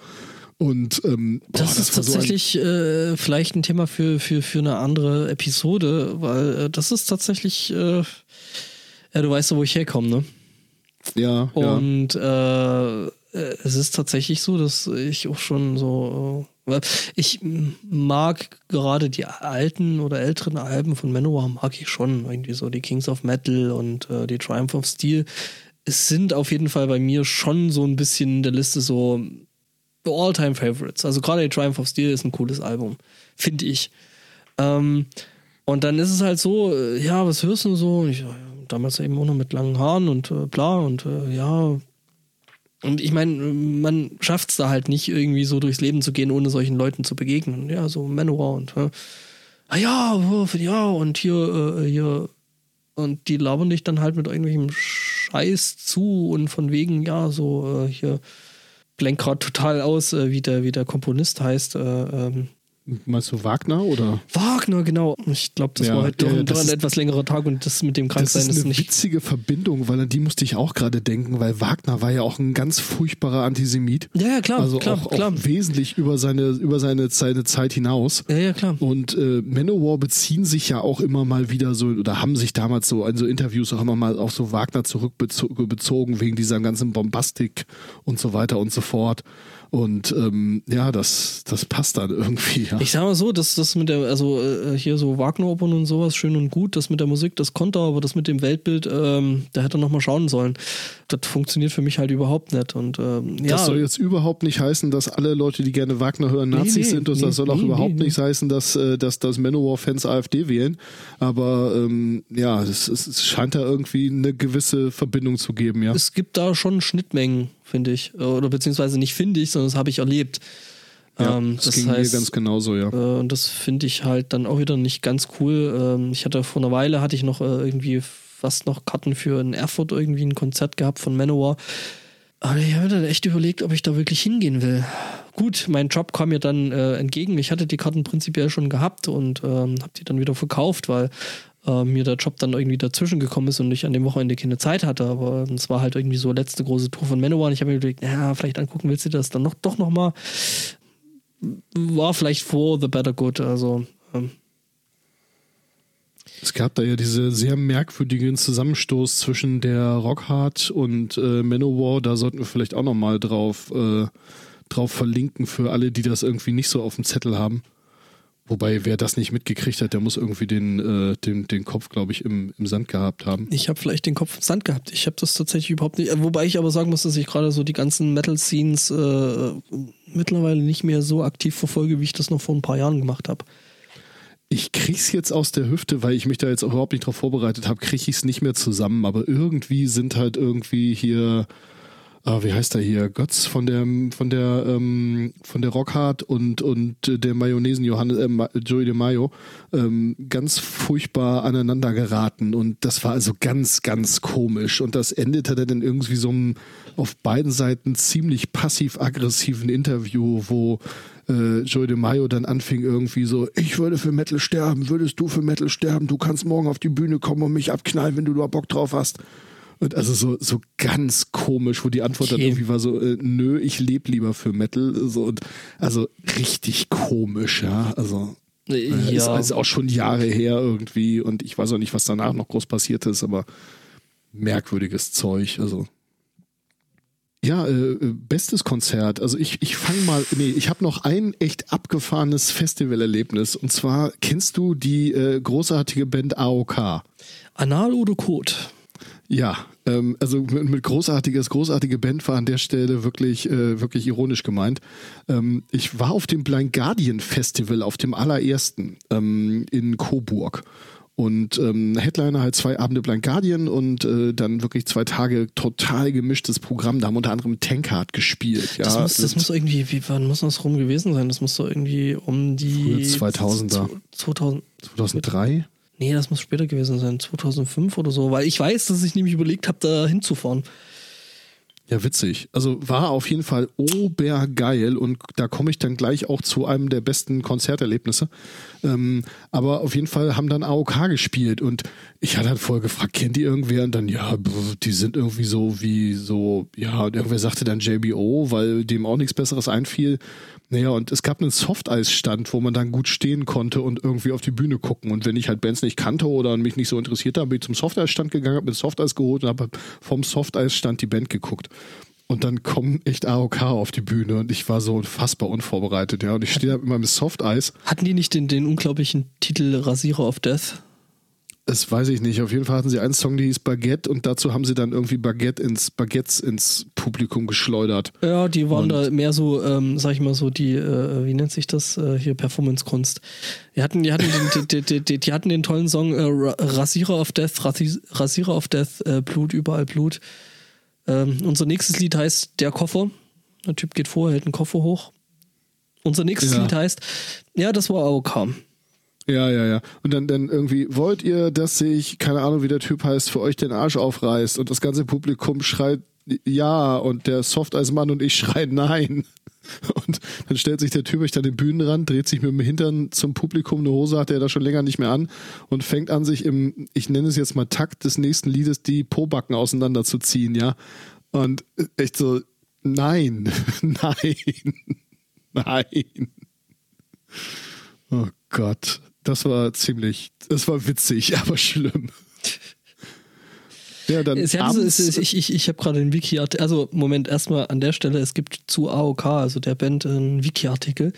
Und ähm, boah, das, das, ist tatsächlich so äh, vielleicht ein Thema für, für, für eine andere Episode, weil äh, das ist tatsächlich, äh, ja, du weißt ja, wo ich herkomme, ne? Ja. Und ja. Äh, es ist tatsächlich so, dass ich auch schon so. Äh, ich mag gerade die alten oder älteren Alben von Manowar, mag ich schon. Irgendwie so die Kings of Metal und äh, die Triumph of Steel. Es sind auf jeden Fall bei mir schon so ein bisschen in der Liste so All-Time Favorites. Also gerade Triumph of Steel ist ein cooles Album, finde ich. Ähm, und dann ist es halt so, äh, ja, was hörst du so? Ich, damals eben auch noch mit langen Haaren und äh, bla und äh, ja. Und ich meine, man schafft es da halt nicht irgendwie so durchs Leben zu gehen, ohne solchen Leuten zu begegnen. Ja, so Manowar und äh, ah ja, ja, und hier, äh, hier, und die labern dich dann halt mit irgendwelchem Scheiß zu und von wegen, ja, so äh, hier blenk gerade total aus, äh, wie, der, wie der Komponist heißt. Äh, ähm, Meinst du Wagner oder? Wagner, genau. Ich glaube, das ja, war halt doch, ein etwas längerer Tag und das mit dem Kranksein ist, ist eine witzige Verbindung, weil an die musste ich auch gerade denken, weil Wagner war ja auch ein ganz furchtbarer Antisemit. Ja, ja klar. Also klar, auch, klar. auch wesentlich über seine über seine, seine Zeit hinaus. Ja, ja, klar. Und äh, Manowar beziehen sich ja auch immer mal wieder so oder haben sich damals so in so Interviews auch immer mal auf so Wagner zurückbezogen wegen dieser ganzen Bombastik und so weiter und so fort. Und ähm, ja, das, das passt dann irgendwie. Ja. Ich sag mal so, dass das mit der, also äh, hier so Wagner-Opern und sowas schön und gut, das mit der Musik, das konnte aber das mit dem Weltbild, ähm, da hätte er nochmal schauen sollen. Das funktioniert für mich halt überhaupt nicht. Und ähm, ja. Das soll jetzt überhaupt nicht heißen, dass alle Leute, die gerne Wagner hören, Nazis nee, nee, sind. Und nee, das soll auch überhaupt nicht heißen, dass, äh, dass, dass Manowar-Fans AfD wählen. Aber ähm, ja, es, es scheint da irgendwie eine gewisse Verbindung zu geben, ja. Es gibt da schon Schnittmengen finde ich. Oder beziehungsweise nicht finde ich, sondern das habe ich erlebt. Ja, ähm, das, das ging heißt, mir ganz genauso, ja. Äh, und das finde ich halt dann auch wieder nicht ganz cool. Ähm, ich hatte vor einer Weile, hatte ich noch äh, irgendwie fast noch Karten für in Erfurt irgendwie ein Konzert gehabt von Manowar. Aber ich habe mir dann echt überlegt, ob ich da wirklich hingehen will. Gut, mein Job kam mir dann äh, entgegen. Ich hatte die Karten prinzipiell schon gehabt und ähm, habe die dann wieder verkauft, weil äh, mir der Job dann irgendwie dazwischen gekommen ist und ich an dem Wochenende keine Zeit hatte. Aber es war halt irgendwie so letzte große Tour von Manowar und ich habe mir überlegt, ja, vielleicht angucken willst du das dann noch doch nochmal. War vielleicht vor The Better Good, also. Ähm. Es gab da ja diese sehr merkwürdigen Zusammenstoß zwischen der Rockhard und äh, Manowar. Da sollten wir vielleicht auch nochmal drauf, äh, drauf verlinken für alle, die das irgendwie nicht so auf dem Zettel haben. Wobei, wer das nicht mitgekriegt hat, der muss irgendwie den, äh, den, den Kopf, glaube ich, im, im Sand gehabt haben. Ich habe vielleicht den Kopf im Sand gehabt. Ich habe das tatsächlich überhaupt nicht. Wobei ich aber sagen muss, dass ich gerade so die ganzen Metal-Scenes äh, mittlerweile nicht mehr so aktiv verfolge, wie ich das noch vor ein paar Jahren gemacht habe. Ich krieg's jetzt aus der Hüfte, weil ich mich da jetzt auch überhaupt nicht drauf vorbereitet habe, krieg ich's nicht mehr zusammen. Aber irgendwie sind halt irgendwie hier ah, wie heißt er hier, Götz von der von der ähm, von der Rockhard und und der Mayonnaisen Johannes äh, Joey de Mayo ähm, ganz furchtbar aneinander geraten. Und das war also ganz ganz komisch. Und das endete dann irgendwie so einem auf beiden Seiten ziemlich passiv aggressiven Interview, wo äh, Joey de Mayo dann anfing irgendwie so, ich würde für Metal sterben, würdest du für Metal sterben, du kannst morgen auf die Bühne kommen und mich abknallen, wenn du da Bock drauf hast. Und also so, so ganz komisch, wo die Antwort okay. dann irgendwie war so, äh, nö, ich lebe lieber für Metal. So, und also richtig komisch, ja. Also äh, ja. ist also auch schon Jahre her irgendwie und ich weiß auch nicht, was danach noch groß passiert ist, aber merkwürdiges Zeug. Also ja, äh, bestes Konzert. Also ich, ich fange mal, nee, ich habe noch ein echt abgefahrenes Festivalerlebnis. Und zwar kennst du die äh, großartige Band AOK? Anal oder Code? Ja, ähm, also mit, mit, großartiges, großartige Band war an der Stelle wirklich, äh, wirklich ironisch gemeint. Ähm, ich war auf dem Blind Guardian Festival, auf dem allerersten ähm, in Coburg. Und ähm, Headliner halt zwei Abende Blind Guardian und äh, dann wirklich zwei Tage total gemischtes Programm. Da haben unter anderem Tankard gespielt. Ja, das, muss, das muss irgendwie, wie wann muss das rum gewesen sein? Das muss doch irgendwie um die 2000er. 2000, 2003? Nee, das muss später gewesen sein, 2005 oder so, weil ich weiß, dass ich nämlich überlegt habe, da hinzufahren. Ja, witzig. Also war auf jeden Fall obergeil und da komme ich dann gleich auch zu einem der besten Konzerterlebnisse. Ähm, aber auf jeden Fall haben dann AOK gespielt und ich hatte halt vorher gefragt, kennt die irgendwer? Und dann, ja, die sind irgendwie so wie so, ja, und irgendwer sagte dann JBO, weil dem auch nichts Besseres einfiel. Naja, und es gab einen Softeis-Stand, wo man dann gut stehen konnte und irgendwie auf die Bühne gucken. Und wenn ich halt Bands nicht kannte oder mich nicht so interessiert habe, bin ich zum Softeis-Stand gegangen, habe mir Softeis geholt und habe vom Softeis-Stand die Band geguckt. Und dann kommen echt AOK auf die Bühne und ich war so unfassbar unvorbereitet, ja. Und ich stehe da mit meinem Softeis. Hatten die nicht den, den unglaublichen Titel Rasierer of Death? Das weiß ich nicht. Auf jeden Fall hatten sie einen Song, der hieß Baguette und dazu haben sie dann irgendwie Baguette ins Baguettes ins Publikum geschleudert. Ja, die waren und da mehr so, ähm, sag ich mal so, die, äh, wie nennt sich das äh, hier, Performance-Kunst. Die hatten, die hatten, den, die, die, die, die, hatten den tollen Song äh, Rasierer of Death, Rasierer of Death, äh, Blut, überall Blut. Ähm, unser nächstes Lied heißt Der Koffer. Der Typ geht vor, hält einen Koffer hoch. Unser nächstes ja. Lied heißt, ja, das war AOK. Ja, ja, ja. Und dann, dann irgendwie, wollt ihr, dass sich, keine Ahnung, wie der Typ heißt, für euch den Arsch aufreißt und das ganze Publikum schreit ja und der Softeismann und ich schreien nein. Und dann stellt sich der Typ euch da den Bühnenrand, dreht sich mit dem Hintern zum Publikum, eine Hose hat er da schon länger nicht mehr an und fängt an, sich im, ich nenne es jetzt mal Takt des nächsten Liedes, die Pobacken auseinanderzuziehen, ja. Und echt so, nein, nein, nein. Oh Gott. Das war ziemlich, das war witzig, aber schlimm. Ja, dann so, ist, ich ich, ich habe gerade den Wiki-Artikel, also Moment, erstmal an der Stelle, es gibt zu AOK, also der Band, einen Wiki-Artikel.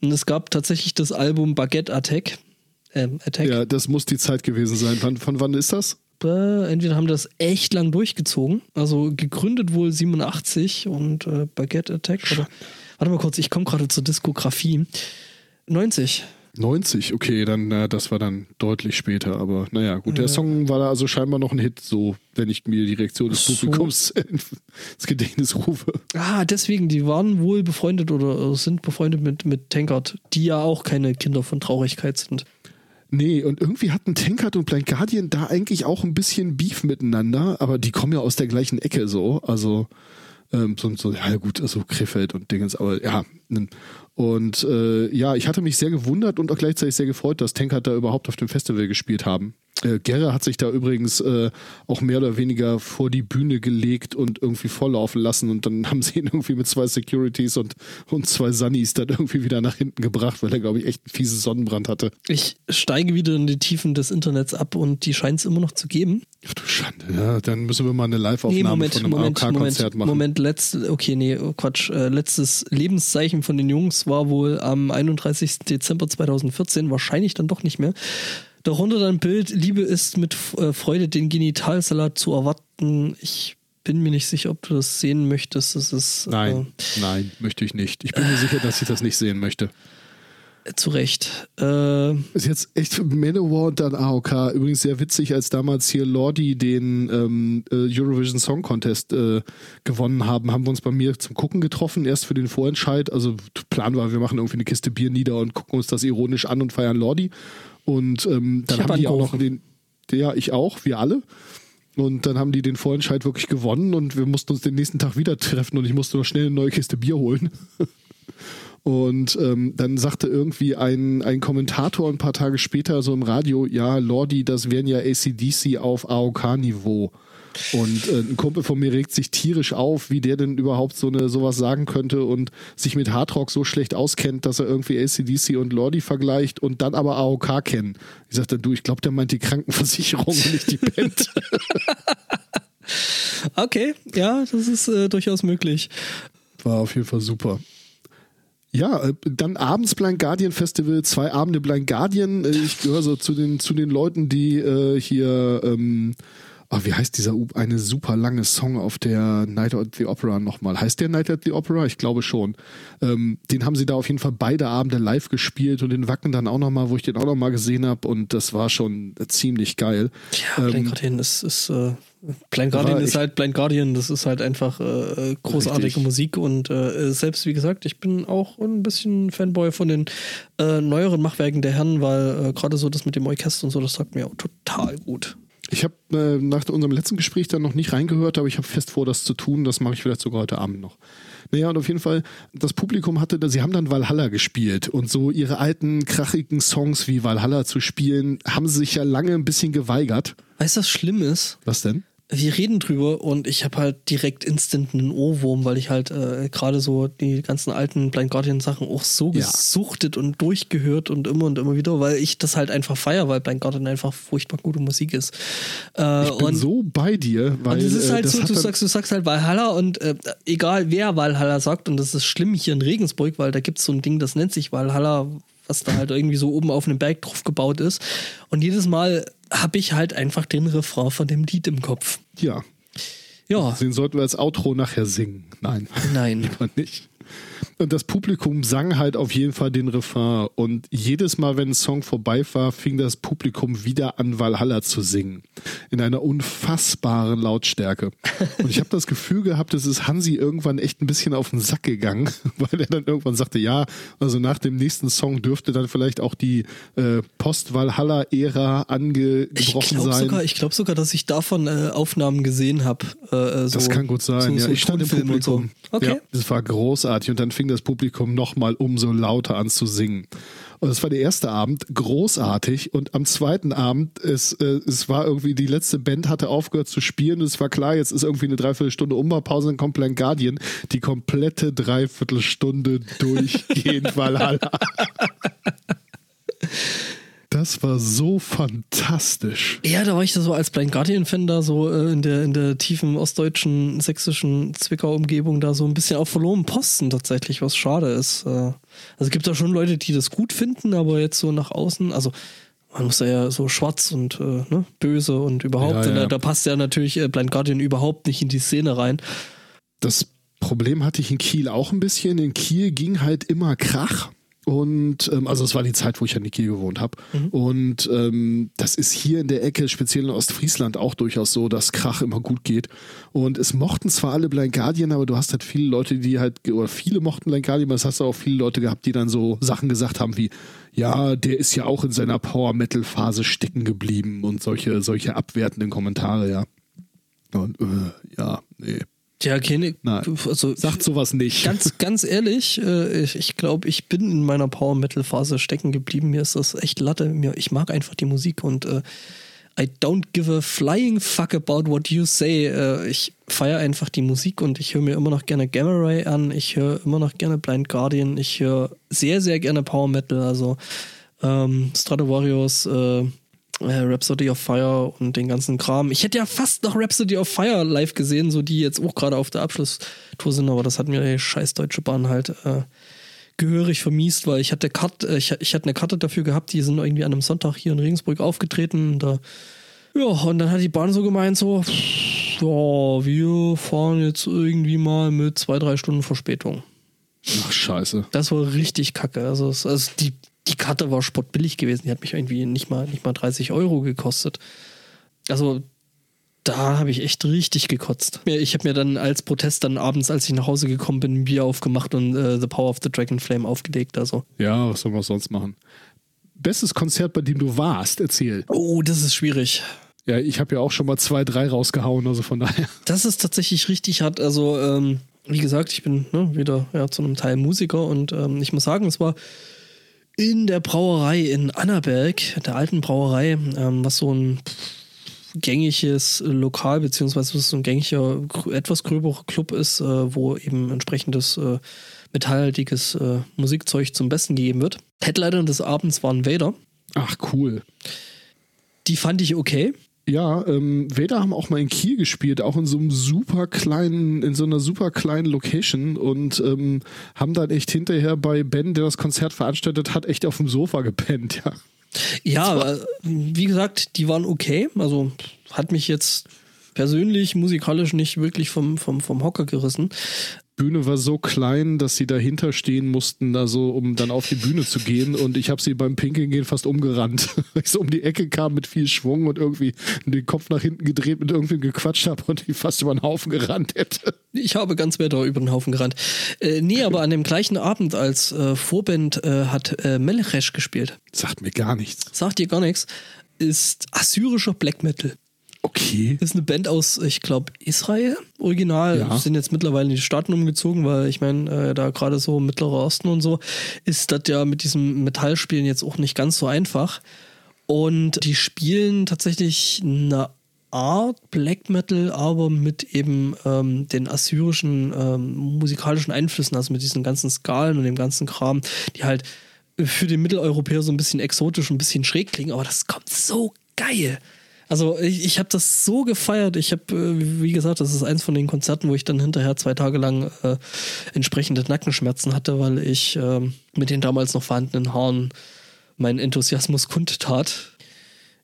Und es gab tatsächlich das Album Baguette Attack. Ähm, Attack. Ja, das muss die Zeit gewesen sein. Von, von wann ist das? Äh, entweder haben das echt lang durchgezogen, also gegründet wohl 87 und äh, Baguette Attack. Oder, warte mal kurz, ich komme gerade zur Diskografie. 90. 90, okay, dann na, das war dann deutlich später, aber naja, gut, der Song war da also scheinbar noch ein Hit, so wenn ich mir die Reaktion des so. Publikums ins Gedächtnis rufe. Ah, deswegen, die waren wohl befreundet oder sind befreundet mit, mit Tankard, die ja auch keine Kinder von Traurigkeit sind. Nee, und irgendwie hatten Tankard und Blind Guardian da eigentlich auch ein bisschen Beef miteinander, aber die kommen ja aus der gleichen Ecke so, also ähm, so, so, ja gut, also Krefeld und Dingens, aber ja. Und äh, ja, ich hatte mich sehr gewundert und auch gleichzeitig sehr gefreut, dass Tankard da überhaupt auf dem Festival gespielt haben. Äh, Gerre hat sich da übrigens äh, auch mehr oder weniger vor die Bühne gelegt und irgendwie volllaufen lassen und dann haben sie ihn irgendwie mit zwei Securities und, und zwei Sunnies dann irgendwie wieder nach hinten gebracht, weil er, glaube ich, echt einen fiesen Sonnenbrand hatte. Ich steige wieder in die Tiefen des Internets ab und die scheint es immer noch zu geben. Ach du Schande, ja, dann müssen wir mal eine Live-Aufnahme nee, von einem AOK-Konzert machen. Moment, letzte, okay, nee, oh Quatsch, äh, letztes Lebenszeichen von den Jungs war wohl am 31. Dezember 2014, wahrscheinlich dann doch nicht mehr. Darunter dann Bild, Liebe ist mit äh, Freude den Genitalsalat zu erwarten. Ich bin mir nicht sicher, ob du das sehen möchtest. Das ist, nein, äh, nein, möchte ich nicht. Ich bin mir sicher, dass ich das nicht sehen möchte. Zu Recht. Äh, ist jetzt echt Manowar und dann AOK. Übrigens sehr witzig, als damals hier Lordi den ähm, äh, Eurovision Song Contest äh, gewonnen haben, haben wir uns bei mir zum Gucken getroffen. Erst für den Vorentscheid. Also Plan war, wir machen irgendwie eine Kiste Bier nieder und gucken uns das ironisch an und feiern Lordi. Und ähm, dann haben die auch noch den, ja, ich auch, wir alle. Und dann haben die den Vorentscheid wirklich gewonnen und wir mussten uns den nächsten Tag wieder treffen und ich musste noch schnell eine neue Kiste Bier holen. Und ähm, dann sagte irgendwie ein, ein Kommentator ein paar Tage später so im Radio, ja, Lordi, das wären ja ACDC auf AOK-Niveau. Und äh, ein Kumpel von mir regt sich tierisch auf, wie der denn überhaupt so eine sowas sagen könnte und sich mit Hardrock so schlecht auskennt, dass er irgendwie ACDC und Lordi vergleicht und dann aber AOK kennen. Ich sagte, du, ich glaube, der meint die Krankenversicherung und nicht die Band. okay, ja, das ist äh, durchaus möglich. War auf jeden Fall super. Ja, äh, dann abends Blind Guardian Festival, zwei Abende Blind Guardian. Äh, ich gehöre so zu den, zu den Leuten, die äh, hier, ähm, oh, wie heißt dieser eine super lange Song auf der Night at the Opera nochmal? Heißt der Night at the Opera? Ich glaube schon. Ähm, den haben sie da auf jeden Fall beide Abende live gespielt und den Wacken dann auch nochmal, wo ich den auch nochmal gesehen habe und das war schon ziemlich geil. Ja, Blind ähm, Guardian ist, ist äh, Blind Guardian ist halt Blind Guardian, das ist halt einfach äh, großartige richtig. Musik und äh, selbst wie gesagt, ich bin auch ein bisschen Fanboy von den äh, neueren Machwerken der Herren, weil äh, gerade so das mit dem Orchester und so, das sagt mir auch total gut. Ich habe äh, nach unserem letzten Gespräch dann noch nicht reingehört, aber ich habe fest vor, das zu tun. Das mache ich vielleicht sogar heute Abend noch. Naja, und auf jeden Fall, das Publikum hatte, sie haben dann Valhalla gespielt und so ihre alten, krachigen Songs wie Valhalla zu spielen, haben sie sich ja lange ein bisschen geweigert. Weißt du, was schlimm ist? Was denn? Wir reden drüber und ich habe halt direkt instant einen Ohrwurm, weil ich halt äh, gerade so die ganzen alten Blind Guardian Sachen auch so ja. gesuchtet und durchgehört und immer und immer wieder, weil ich das halt einfach feier, weil Blind Guardian einfach furchtbar gute Musik ist. Äh, ich bin und, so bei dir, weil und es ist äh, halt so, du sagst, du sagst halt Valhalla und äh, egal wer Valhalla sagt und das ist schlimm hier in Regensburg, weil da gibt es so ein Ding, das nennt sich Valhalla was da halt irgendwie so oben auf einem Berg drauf gebaut ist. Und jedes Mal habe ich halt einfach den Refrain von dem Lied im Kopf. Ja. Ja. Den sollten wir als Outro nachher singen. Nein. Nein. Lieber nicht. Und das Publikum sang halt auf jeden Fall den Refrain. Und jedes Mal, wenn ein Song vorbei war, fing das Publikum wieder an, Valhalla zu singen. In einer unfassbaren Lautstärke. Und ich habe das Gefühl gehabt, es ist Hansi irgendwann echt ein bisschen auf den Sack gegangen, weil er dann irgendwann sagte, ja, also nach dem nächsten Song dürfte dann vielleicht auch die äh, Post-Valhalla-Ära angebrochen sein. Sogar, ich glaube sogar, dass ich davon äh, Aufnahmen gesehen habe. Äh, äh, so, das kann gut sein. So, ja, so ich stand im Publikum. So. Okay. Ja, das war großartig. Und dann fing das Publikum nochmal umso lauter an zu singen. Und das war der erste Abend, großartig. Und am zweiten Abend, es, äh, es war irgendwie, die letzte Band hatte aufgehört zu spielen. Und es war klar, jetzt ist irgendwie eine Dreiviertelstunde Umbaupause in Complaint Guardian. Die komplette Dreiviertelstunde durchgehend Valhalla. Das war so fantastisch. Ja, da war ich da so als Blind Guardian-Fan da so äh, in, der, in der tiefen ostdeutschen, sächsischen Zwickau-Umgebung da so ein bisschen auf verloren Posten tatsächlich, was schade ist. Äh, also es gibt da schon Leute, die das gut finden, aber jetzt so nach außen, also man muss ja so schwarz und äh, ne, böse und überhaupt, ja, ja. Da, da, passt ja natürlich äh, Blind Guardian überhaupt nicht in die Szene rein. Das Problem hatte ich in Kiel auch ein bisschen. In Kiel ging halt immer Krach. Und ähm, also es war die Zeit, wo ich an Kiel gewohnt habe. Mhm. Und ähm, das ist hier in der Ecke, speziell in Ostfriesland, auch durchaus so, dass Krach immer gut geht. Und es mochten zwar alle Blind Guardian, aber du hast halt viele Leute, die halt, oder viele mochten Blind Guardian, aber es hast du auch viele Leute gehabt, die dann so Sachen gesagt haben wie, ja, der ist ja auch in seiner Power-Metal-Phase stecken geblieben und solche, solche abwertenden Kommentare, ja. Und äh, ja, nee. Ja, keine. Nein, also, sagt sowas nicht. Ganz, ganz ehrlich, äh, ich, ich glaube, ich bin in meiner Power Metal Phase stecken geblieben. Mir ist das echt Latte. Mir, ich mag einfach die Musik und äh, I don't give a flying fuck about what you say. Äh, ich feiere einfach die Musik und ich höre mir immer noch gerne Gamma Ray an. Ich höre immer noch gerne Blind Guardian. Ich höre sehr, sehr gerne Power Metal. Also ähm, Stratovarius, äh, äh, Rhapsody of Fire und den ganzen Kram. Ich hätte ja fast noch Rhapsody of Fire live gesehen, so die jetzt auch gerade auf der Abschlusstour sind, aber das hat mir die scheiß Deutsche Bahn halt äh, gehörig vermiest, weil ich hatte, Karte, äh, ich, ich hatte eine Karte dafür gehabt, die sind irgendwie an einem Sonntag hier in Regensburg aufgetreten. Da, ja, und dann hat die Bahn so gemeint, so, ja, wir fahren jetzt irgendwie mal mit zwei, drei Stunden Verspätung. Ach, scheiße. Das war richtig kacke. Also, also die, die Karte war spottbillig gewesen. Die hat mich irgendwie nicht mal, nicht mal 30 Euro gekostet. Also da habe ich echt richtig gekotzt. Ich habe mir dann als Protest dann abends, als ich nach Hause gekommen bin, ein Bier aufgemacht und äh, The Power of the Dragon Flame aufgelegt. Also. Ja, was soll man sonst machen? Bestes Konzert, bei dem du warst, erzähl. Oh, das ist schwierig. Ja, ich habe ja auch schon mal zwei, drei rausgehauen, also von daher. Das ist tatsächlich richtig hart. Also, ähm, wie gesagt, ich bin ne, wieder ja, zu einem Teil Musiker und ähm, ich muss sagen, es war in der Brauerei in Annaberg, der alten Brauerei, ähm, was so ein gängiges Lokal, beziehungsweise so ein gängiger, etwas gröberer Club ist, äh, wo eben entsprechendes äh, metallhaltiges äh, Musikzeug zum Besten gegeben wird. Headliner des Abends waren Vader. Ach, cool. Die fand ich okay. Ja, ähm, Vader haben auch mal in Kiel gespielt, auch in so einem super kleinen, in so einer super kleinen Location und ähm, haben dann echt hinterher bei Ben, der das Konzert veranstaltet hat, echt auf dem Sofa gepennt, ja. Ja, äh, wie gesagt, die waren okay. Also hat mich jetzt persönlich musikalisch nicht wirklich vom, vom, vom Hocker gerissen. Bühne war so klein, dass sie dahinter stehen mussten, also um dann auf die Bühne zu gehen. Und ich habe sie beim Pinkeln gehen fast umgerannt. ich so um die Ecke kam mit viel Schwung und irgendwie den Kopf nach hinten gedreht, mit irgendwem gequatscht habe und die fast über den Haufen gerannt hätte. Ich habe ganz weiter über den Haufen gerannt. Äh, nee, aber an dem gleichen Abend als äh, Vorband äh, hat äh, Melchesh gespielt. Sagt mir gar nichts. Sagt dir gar nichts. Ist assyrischer Black Metal. Okay. Das ist eine Band aus, ich glaube, Israel. Original. Ja. Sind jetzt mittlerweile in die Staaten umgezogen, weil ich meine, äh, da gerade so Mittlerer Osten und so, ist das ja mit diesem Metallspielen jetzt auch nicht ganz so einfach. Und die spielen tatsächlich eine Art Black Metal, aber mit eben ähm, den assyrischen ähm, musikalischen Einflüssen, also mit diesen ganzen Skalen und dem ganzen Kram, die halt für den Mitteleuropäer so ein bisschen exotisch und ein bisschen schräg klingen, aber das kommt so geil. Also ich, ich habe das so gefeiert. Ich habe, äh, wie gesagt, das ist eins von den Konzerten, wo ich dann hinterher zwei Tage lang äh, entsprechende Nackenschmerzen hatte, weil ich äh, mit den damals noch vorhandenen Haaren meinen Enthusiasmus kundtat.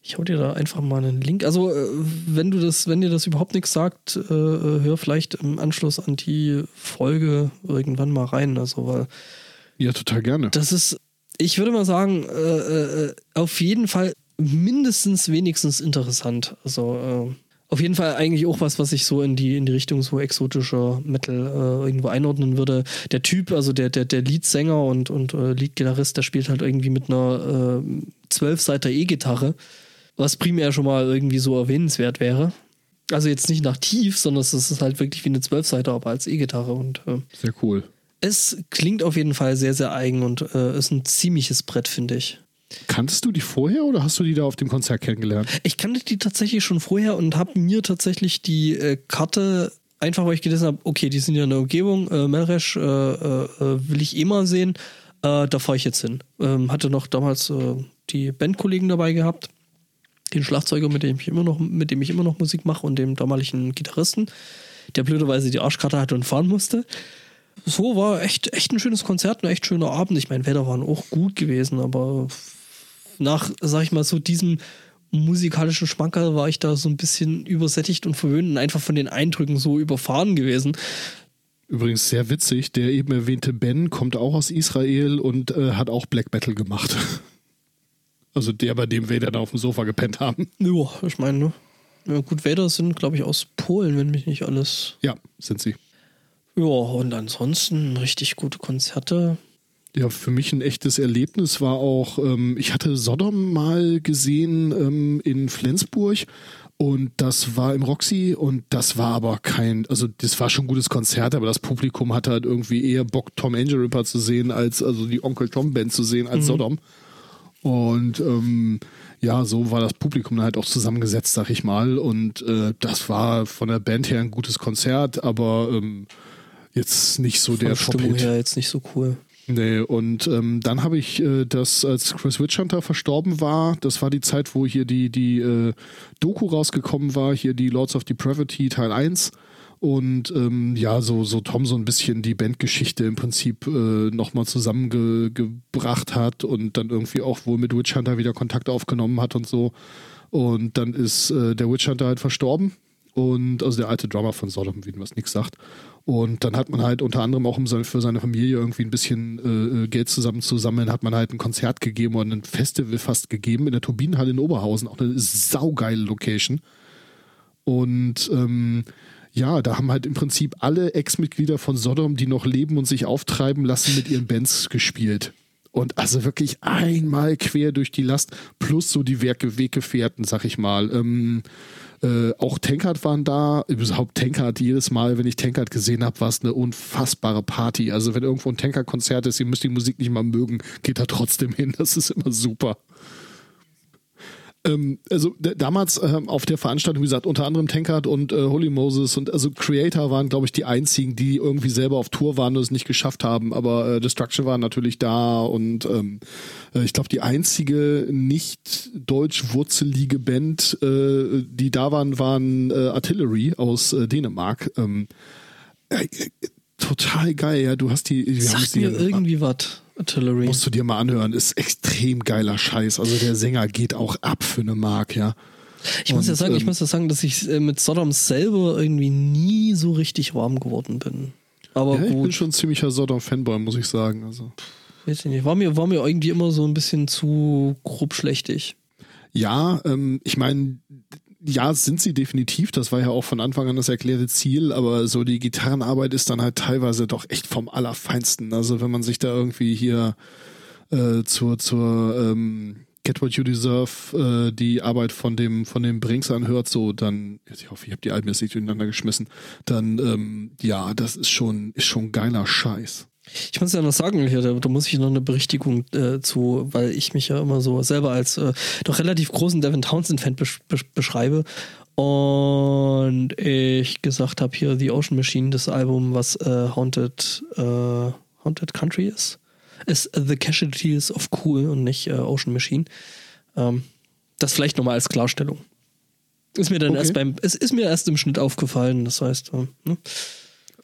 Ich hau dir da einfach mal einen Link. Also, äh, wenn du das, wenn dir das überhaupt nichts sagt, äh, hör vielleicht im Anschluss an die Folge irgendwann mal rein. Also, weil Ja, total gerne. das ist, ich würde mal sagen, auf jeden Fall mindestens wenigstens interessant. Also äh, auf jeden Fall eigentlich auch was, was ich so in die in die Richtung so exotischer Metal äh, irgendwo einordnen würde. Der Typ, also der der der Leadsänger und und äh, Leadgitarrist, der spielt halt irgendwie mit einer äh, zwölfseiter E-Gitarre, was primär schon mal irgendwie so erwähnenswert wäre. Also jetzt nicht nach tief, sondern es ist halt wirklich wie eine Zwölfseiter, aber als E-Gitarre und äh, Sehr cool. es klingt auf jeden Fall sehr, sehr eigen und äh, ist ein ziemliches Brett, finde ich. Kanntest du die vorher oder hast du die da auf dem Konzert kennengelernt? Ich kannte die tatsächlich schon vorher und habe mir tatsächlich die äh, Karte, einfach weil ich gelesen habe, okay, die sind ja in der Umgebung, äh, Melresch äh, äh, äh, will ich eh mal sehen, äh, da fahre ich jetzt hin. Ähm, hatte noch damals äh, die Bandkollegen dabei gehabt, den Schlagzeuger, mit dem ich immer noch, mit dem ich immer noch Musik mache und dem damaligen Gitarristen, der blöderweise die Arschkarte hatte und fahren musste. So war echt, echt ein schönes Konzert, ein echt schöner Abend. Ich meine, Wetter waren auch gut gewesen, aber nach, sag ich mal, so diesem musikalischen Schmankerl war ich da so ein bisschen übersättigt und verwöhnt und einfach von den Eindrücken so überfahren gewesen. Übrigens sehr witzig, der eben erwähnte Ben kommt auch aus Israel und äh, hat auch Black Metal gemacht. Also der, bei dem wir dann auf dem Sofa gepennt haben. Ja, ich meine, ne? Ja, gut, Vader sind, glaube ich, aus Polen, wenn mich nicht alles. Ja, sind sie. Ja, und ansonsten richtig gute Konzerte. Ja, für mich ein echtes Erlebnis war auch, ähm, ich hatte Sodom mal gesehen ähm, in Flensburg und das war im Roxy und das war aber kein, also das war schon ein gutes Konzert, aber das Publikum hatte halt irgendwie eher Bock, Tom Angel Ripper zu sehen, als also die Onkel Tom Band zu sehen, als Sodom. Und ähm, ja, so war das Publikum halt auch zusammengesetzt, sag ich mal. Und äh, das war von der Band her ein gutes Konzert, aber ähm, jetzt nicht so Von der Stimmung her jetzt nicht so cool. Nee, und ähm, dann habe ich äh, das, als Chris Witchhunter verstorben war, das war die Zeit, wo hier die, die äh, Doku rausgekommen war, hier die Lords of Depravity Teil 1. Und ähm, ja, so, so Tom so ein bisschen die Bandgeschichte im Prinzip äh, nochmal zusammengebracht hat und dann irgendwie auch wohl mit Witchhunter wieder Kontakt aufgenommen hat und so. Und dann ist äh, der Witchhunter halt verstorben. Und also der alte Drummer von Sodom, wie was nix sagt. Und dann hat man halt unter anderem auch um für seine Familie irgendwie ein bisschen äh, Geld zusammenzusammeln, hat man halt ein Konzert gegeben oder ein Festival fast gegeben in der Turbinenhalle in Oberhausen, auch eine saugeile Location. Und ähm, ja, da haben halt im Prinzip alle Ex-Mitglieder von Sodom, die noch leben und sich auftreiben lassen, mit ihren Bands gespielt. Und also wirklich einmal quer durch die Last, plus so die Werke Weggefährten, sag ich mal. Ähm, äh, auch Tankard waren da. Überhaupt Tankard, jedes Mal, wenn ich Tankard gesehen habe, war es eine unfassbare Party. Also wenn irgendwo ein Tankard-Konzert ist, ihr müsst die Musik nicht mal mögen, geht da trotzdem hin. Das ist immer super. Ähm, also damals ähm, auf der Veranstaltung, wie gesagt, unter anderem Tankard und äh, Holy Moses und also Creator waren, glaube ich, die einzigen, die irgendwie selber auf Tour waren und es nicht geschafft haben. Aber äh, Destruction war natürlich da und ähm, äh, ich glaube, die einzige nicht deutsch-wurzelige Band, äh, die da waren, waren äh, Artillery aus äh, Dänemark. Ähm, äh, total geil, ja. Du hast die. Wir Sagt mir irgendwie was. Artillery. Musst du dir mal anhören, ist extrem geiler Scheiß. Also der Sänger geht auch ab für eine Mark, ja. Ich muss ja sagen, ähm, ich muss ja sagen, dass ich äh, mit Sodom selber irgendwie nie so richtig warm geworden bin. Aber ja, gut. Ich bin schon ein ziemlicher Sodom-Fanboy, muss ich sagen. Also. Weiß ich nicht. War mir, war mir irgendwie immer so ein bisschen zu grob schlechtig. Ja, ähm, ich meine, ja, sind sie definitiv. Das war ja auch von Anfang an das erklärte Ziel, aber so die Gitarrenarbeit ist dann halt teilweise doch echt vom Allerfeinsten. Also wenn man sich da irgendwie hier äh, zur, zur ähm, Get What You Deserve äh, die Arbeit von dem von dem Brinks anhört, so dann, ich hoffe, ich habe die Alben jetzt nicht durcheinander geschmissen, dann ähm, ja, das ist schon ist schon geiler Scheiß. Ich muss ja noch sagen, hier, da, da muss ich noch eine Berichtigung äh, zu, weil ich mich ja immer so selber als äh, doch relativ großen Devin Townsend-Fan besch besch beschreibe. Und ich gesagt habe, hier The Ocean Machine, das Album, was äh, Haunted, äh, Haunted Country ist, ist The Casualties of Cool und nicht äh, Ocean Machine. Ähm, das vielleicht nochmal als Klarstellung. Ist mir dann okay. erst beim, es ist mir erst im Schnitt aufgefallen, das heißt, äh, ne?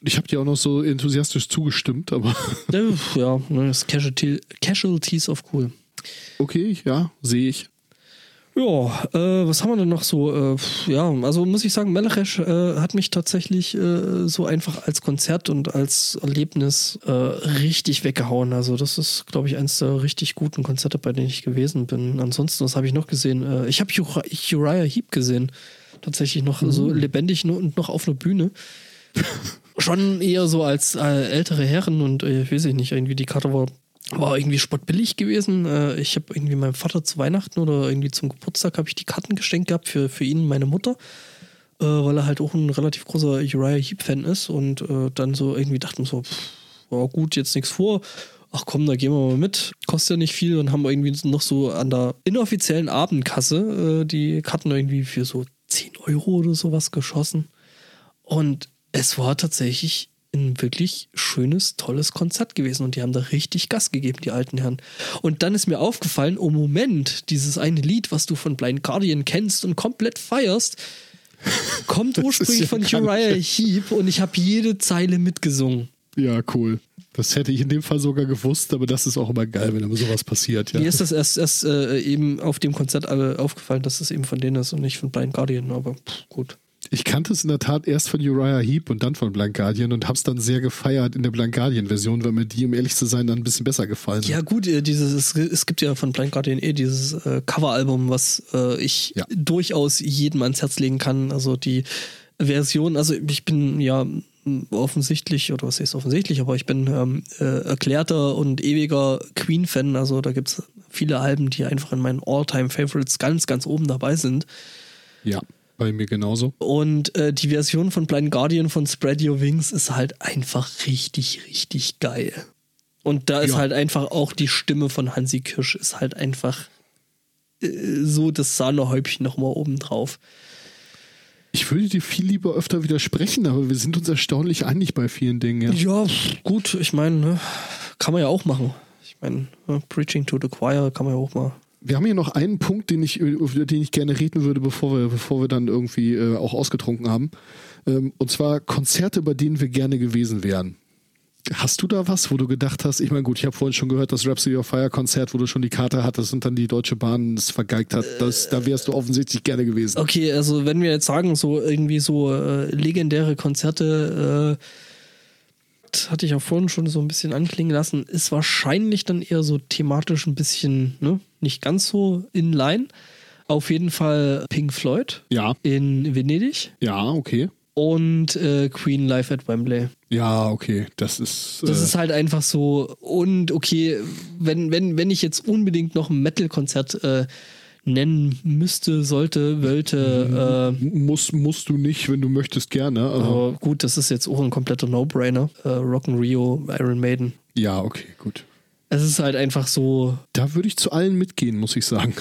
Ich habe dir auch noch so enthusiastisch zugestimmt, aber. ja, ne, das Casualty, Casualties of Cool. Okay, ja, sehe ich. Ja, äh, was haben wir denn noch so? Äh, ja, also muss ich sagen, Melechesh äh, hat mich tatsächlich äh, so einfach als Konzert und als Erlebnis äh, richtig weggehauen. Also das ist, glaube ich, eines der richtig guten Konzerte, bei denen ich gewesen bin. Ansonsten, was habe ich noch gesehen? Äh, ich habe Uriah Heep gesehen. Tatsächlich noch mhm. so lebendig und noch auf einer Bühne schon eher so als äh, ältere Herren und äh, ich weiß nicht, irgendwie die Karte war, war irgendwie spottbillig gewesen. Äh, ich habe irgendwie meinem Vater zu Weihnachten oder irgendwie zum Geburtstag habe ich die Karten geschenkt gehabt für, für ihn meine Mutter, äh, weil er halt auch ein relativ großer Uriah Heep-Fan ist und äh, dann so irgendwie dachten so, pff, oh gut, jetzt nichts vor. Ach komm, da gehen wir mal mit. Kostet ja nicht viel und haben irgendwie noch so an der inoffiziellen Abendkasse äh, die Karten irgendwie für so 10 Euro oder sowas geschossen. Und es war tatsächlich ein wirklich schönes, tolles Konzert gewesen und die haben da richtig Gas gegeben, die alten Herren. Und dann ist mir aufgefallen, oh Moment, dieses eine Lied, was du von Blind Guardian kennst und komplett feierst, kommt ursprünglich ja von Uriah Heep und ich habe jede Zeile mitgesungen. Ja, cool. Das hätte ich in dem Fall sogar gewusst, aber das ist auch immer geil, wenn immer sowas passiert. Ja. Mir ist das erst, erst äh, eben auf dem Konzert aufgefallen, dass es eben von denen ist und nicht von Blind Guardian, aber pff, gut. Ich kannte es in der Tat erst von Uriah Heep und dann von Blank Guardian und hab's dann sehr gefeiert in der Blank Guardian Version, weil mir die, um ehrlich zu sein, dann ein bisschen besser gefallen Ja, gut, äh, dieses, es, gibt ja von Blank Guardian eh dieses äh, Coveralbum, was äh, ich ja. durchaus jedem ans Herz legen kann. Also die Version, also ich bin ja offensichtlich, oder was ist offensichtlich, aber ich bin ähm, äh, erklärter und ewiger Queen-Fan. Also da gibt's viele Alben, die einfach in meinen All-Time-Favorites ganz, ganz oben dabei sind. Ja. Bei mir genauso. Und äh, die Version von Blind Guardian von Spread Your Wings ist halt einfach richtig, richtig geil. Und da ist ja. halt einfach auch die Stimme von Hansi Kirsch ist halt einfach äh, so das Sahnehäubchen nochmal oben drauf. Ich würde dir viel lieber öfter widersprechen, aber wir sind uns erstaunlich einig bei vielen Dingen. Ja, ja gut, ich meine, ne, kann man ja auch machen. Ich meine, ne, Preaching to the Choir kann man ja auch mal wir haben hier noch einen Punkt, den ich, über den ich gerne reden würde, bevor wir, bevor wir dann irgendwie äh, auch ausgetrunken haben. Ähm, und zwar Konzerte, bei denen wir gerne gewesen wären. Hast du da was, wo du gedacht hast, ich meine, gut, ich habe vorhin schon gehört, das Rhapsody of Fire Konzert, wo du schon die Karte hattest und dann die Deutsche Bahn es vergeigt hat, das, da wärst du offensichtlich gerne gewesen. Okay, also wenn wir jetzt sagen, so irgendwie so äh, legendäre Konzerte, äh, hatte ich ja vorhin schon so ein bisschen anklingen lassen, ist wahrscheinlich dann eher so thematisch ein bisschen, ne, nicht ganz so in line. Auf jeden Fall Pink Floyd. Ja. In Venedig. Ja, okay. Und äh, Queen Live at Wembley. Ja, okay. Das ist. Äh das ist halt einfach so. Und okay, wenn, wenn, wenn ich jetzt unbedingt noch ein Metal-Konzert äh, nennen müsste, sollte, wollte. Äh, Muss, musst du nicht, wenn du möchtest, gerne. Aber gut, das ist jetzt auch ein kompletter No-Brainer. Äh, Rock'n Rio, Iron Maiden. Ja, okay, gut. Es ist halt einfach so. Da würde ich zu allen mitgehen, muss ich sagen.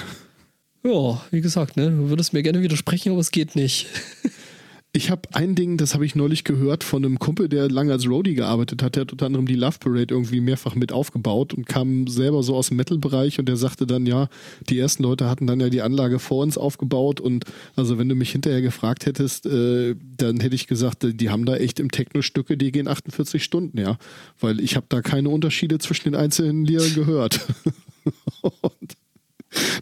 Ja, wie gesagt, ne, du würdest mir gerne widersprechen, aber es geht nicht. Ich habe ein Ding, das habe ich neulich gehört von einem Kumpel, der lange als Roadie gearbeitet hat. Der hat unter anderem die Love Parade irgendwie mehrfach mit aufgebaut und kam selber so aus dem Metal-Bereich und der sagte dann, ja, die ersten Leute hatten dann ja die Anlage vor uns aufgebaut und also wenn du mich hinterher gefragt hättest, äh, dann hätte ich gesagt, die haben da echt im Techno Stücke, die gehen 48 Stunden, ja, weil ich habe da keine Unterschiede zwischen den einzelnen Liedern gehört. und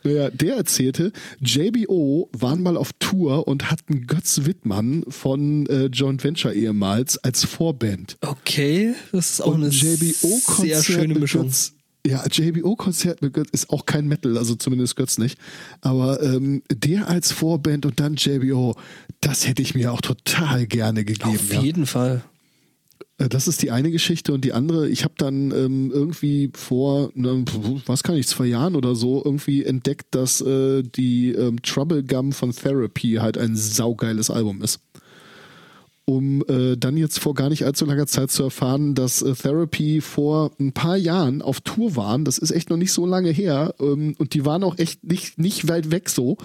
naja, der erzählte, JBO waren mal auf Tour und hatten Götz Wittmann von äh, Joint Venture ehemals als Vorband. Okay, das ist auch Und eine JBO sehr schöne Mischung. Götz, ja, JBO-Konzert mit Götz ist auch kein Metal, also zumindest Götz nicht. Aber ähm, der als Vorband und dann JBO, das hätte ich mir auch total gerne gegeben. Auf ja. jeden Fall. Äh, Das ist die eine Geschichte und die andere, ich habe dann ähm, irgendwie vor, ne, was kann ich, zwei Jahren oder so irgendwie entdeckt, dass äh, die ähm, Trouble Gum von Therapy halt ein saugeiles Album ist. Um äh, dann jetzt vor gar nicht allzu langer Zeit zu erfahren, dass äh, Therapy vor ein paar Jahren auf Tour waren. Das ist echt noch nicht so lange her. Ähm, und die waren auch echt nicht, nicht weit weg so.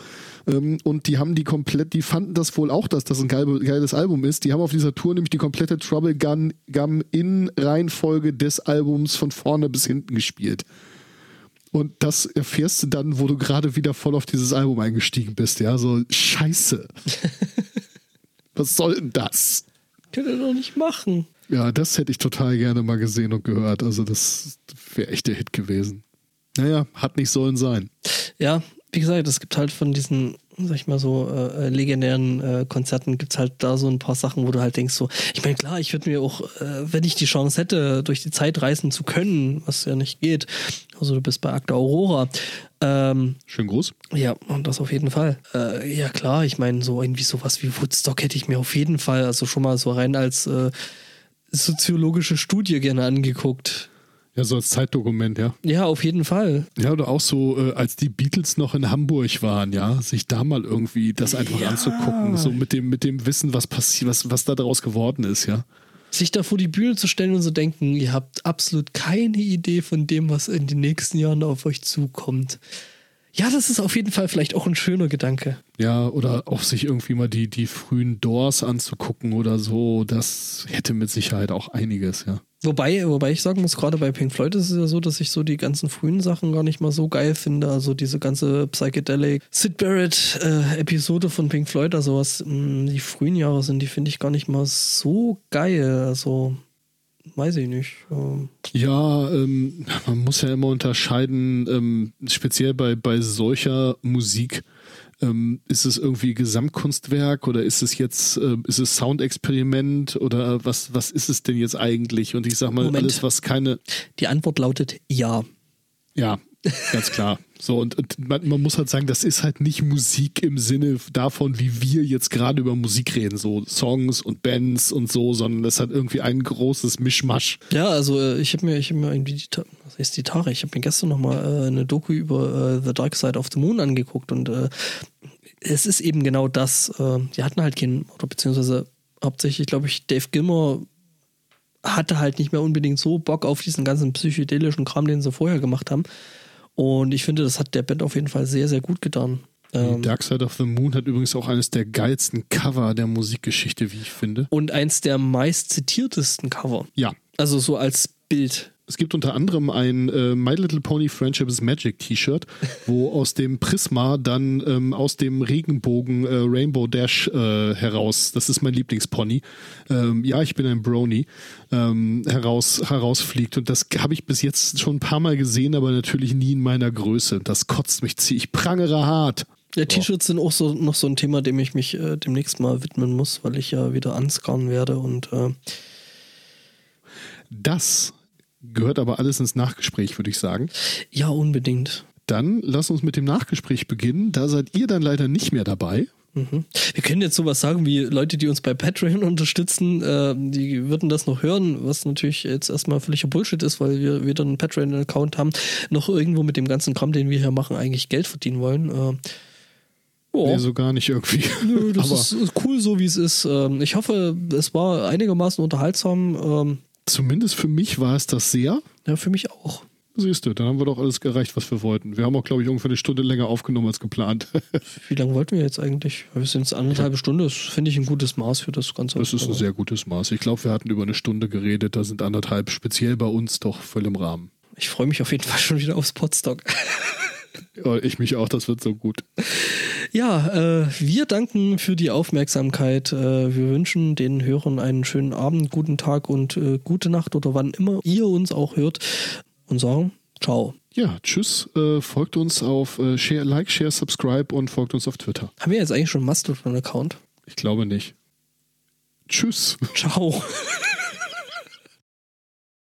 Ähm, und die haben die komplett, die fanden das wohl auch, dass das ein geil, geiles Album ist. Die haben auf dieser Tour nämlich die komplette Trouble Gun, Gum in Reihenfolge des Albums von vorne bis hinten gespielt. Und das erfährst du dann, wo du gerade wieder voll auf dieses Album eingestiegen bist, ja, so scheiße. Was soll denn das? Könnt ihr doch nicht machen. Ja, das hätte ich total gerne mal gesehen und gehört. Also das wäre echt der Hit gewesen. Naja, hat nicht sollen sein. Ja, wie gesagt, es gibt halt von diesen, sag ich mal so, äh, legendären äh, Konzerten gibt's halt da so ein paar Sachen, wo du halt denkst so, ich meine, klar, ich würde mir auch, äh, wenn ich die Chance hätte, durch die Zeit reisen zu können, was ja nicht geht, also du bist bei Akta Aurora, ähm, Schön groß. ja, und das auf jeden Fall. Äh, ja, klar, ich meine, so irgendwie sowas wie Woodstock hätte ich mir auf jeden Fall, also schon mal so rein als äh, soziologische Studie gerne angeguckt. Ja, so als Zeitdokument, ja. Ja, auf jeden Fall. Ja, oder auch so, äh, als die Beatles noch in Hamburg waren, ja, sich da mal irgendwie das einfach Ja. anzugucken, so mit dem, mit dem Wissen, was passiert, was, was da daraus geworden ist, ja. sich da vor die Bühne zu stellen und zu denken, ihr habt absolut keine Idee von dem, was in den nächsten Jahren auf euch zukommt. Ja, das ist auf jeden Fall vielleicht auch ein schöner Gedanke. Ja, oder auch sich irgendwie mal die, die frühen Doors anzugucken oder so, das hätte mit Sicherheit auch einiges, ja. Wobei, wobei ich sagen muss, gerade bei Pink Floyd ist es ja so, dass ich so die ganzen frühen Sachen gar nicht mal so geil finde. Also diese ganze Psychedelic Sid Barrett äh, Episode von Pink Floyd, also was mh, die frühen Jahre sind, die finde ich gar nicht mal so geil. Also weiß ich nicht. Ähm, Ja, ähm, man muss ja immer unterscheiden, ähm, speziell bei, bei solcher Musik, ähm, ist es irgendwie Gesamtkunstwerk oder ist es jetzt, äh, ist es Soundexperiment oder was, was ist es denn jetzt eigentlich? Und ich sag mal, Moment. alles, was keine, die Antwort lautet ja. ja, ganz klar. So, und, und man, man muss halt sagen, das ist halt nicht Musik im Sinne davon, wie wir jetzt gerade über Musik reden, so Songs und Bands und so, sondern das hat irgendwie ein großes Mischmasch. Ja, also äh, ich habe mir, ich hab mir irgendwie die, was heißt die Tare? Ich habe mir gestern nochmal äh, eine Doku über äh, The Dark Side of the Moon angeguckt und äh, es ist eben genau das. Äh, die hatten halt keinen, oder beziehungsweise hauptsächlich, glaube ich, Dave Gilmore hatte halt nicht mehr unbedingt so Bock auf diesen ganzen psychedelischen Kram, den sie vorher gemacht haben. Und ich finde, das hat der Band auf jeden Fall sehr, sehr gut getan. Ähm, Dark Side of the Moon hat übrigens auch eines der geilsten Cover der Musikgeschichte, wie ich finde. und eins der meist zitiertesten Cover. Ja. Also so als Bild. Es gibt unter anderem ein äh, My Little Pony Friendship is Magic T-Shirt, wo aus dem Prisma dann ähm, aus dem Regenbogen äh, Rainbow Dash äh, heraus, das ist mein Lieblingspony, ähm, ja, ich bin ein Brony, ähm, heraus, herausfliegt. Und das habe ich bis jetzt schon ein paar Mal gesehen, aber natürlich nie in meiner Größe. Das kotzt mich zieh. Ich prangere hart. Ja, T-Shirts sind auch so noch so ein Thema, dem ich mich äh, demnächst mal widmen muss, weil ich ja wieder anscarren werde und äh, Das gehört aber alles ins Nachgespräch, würde ich sagen. ja, unbedingt. Dann lass uns mit dem Nachgespräch beginnen. Da seid ihr dann leider nicht mehr dabei. Mhm. Wir können jetzt sowas sagen wie Leute, die uns bei Patreon unterstützen, äh, die würden das noch hören, was natürlich jetzt erstmal völliger Bullshit ist, weil wir weder einen Patreon-Account haben, noch irgendwo mit dem ganzen Kram, den wir hier machen, eigentlich Geld verdienen wollen. Äh, oh. Nee, so gar nicht irgendwie. Nö, das ist, cool so, wie es ist. Ähm, ich hoffe, es war einigermaßen unterhaltsam. Zumindest für mich war es das sehr. ja, für mich auch. Siehst du, dann haben wir doch alles gereicht, was wir wollten. Wir haben auch, glaube ich, ungefähr eine Stunde länger aufgenommen als geplant. Wie lange wollten wir jetzt eigentlich? Wir sind jetzt anderthalb Stunde. Das finde ich ein gutes Maß für das Ganze. Das ist ein sehr gutes Maß. Ich glaube, wir hatten über eine Stunde geredet. Da sind anderthalb speziell bei uns doch voll im Rahmen. Ich freue mich auf jeden Fall schon wieder aufs Podstock. Ja, ich mich auch, das wird so gut. Ja, äh, wir danken für die Aufmerksamkeit. Äh, wir wünschen den Hörern einen schönen Abend, guten Tag und äh, gute Nacht oder wann immer ihr uns auch hört und sagen Ciao. Ja, tschüss. Äh, folgt uns auf äh, share, Like, Share, Subscribe und folgt uns auf Twitter. Haben wir jetzt eigentlich schon einen Mastodon-Account? Ich glaube nicht. Tschüss. Ciao.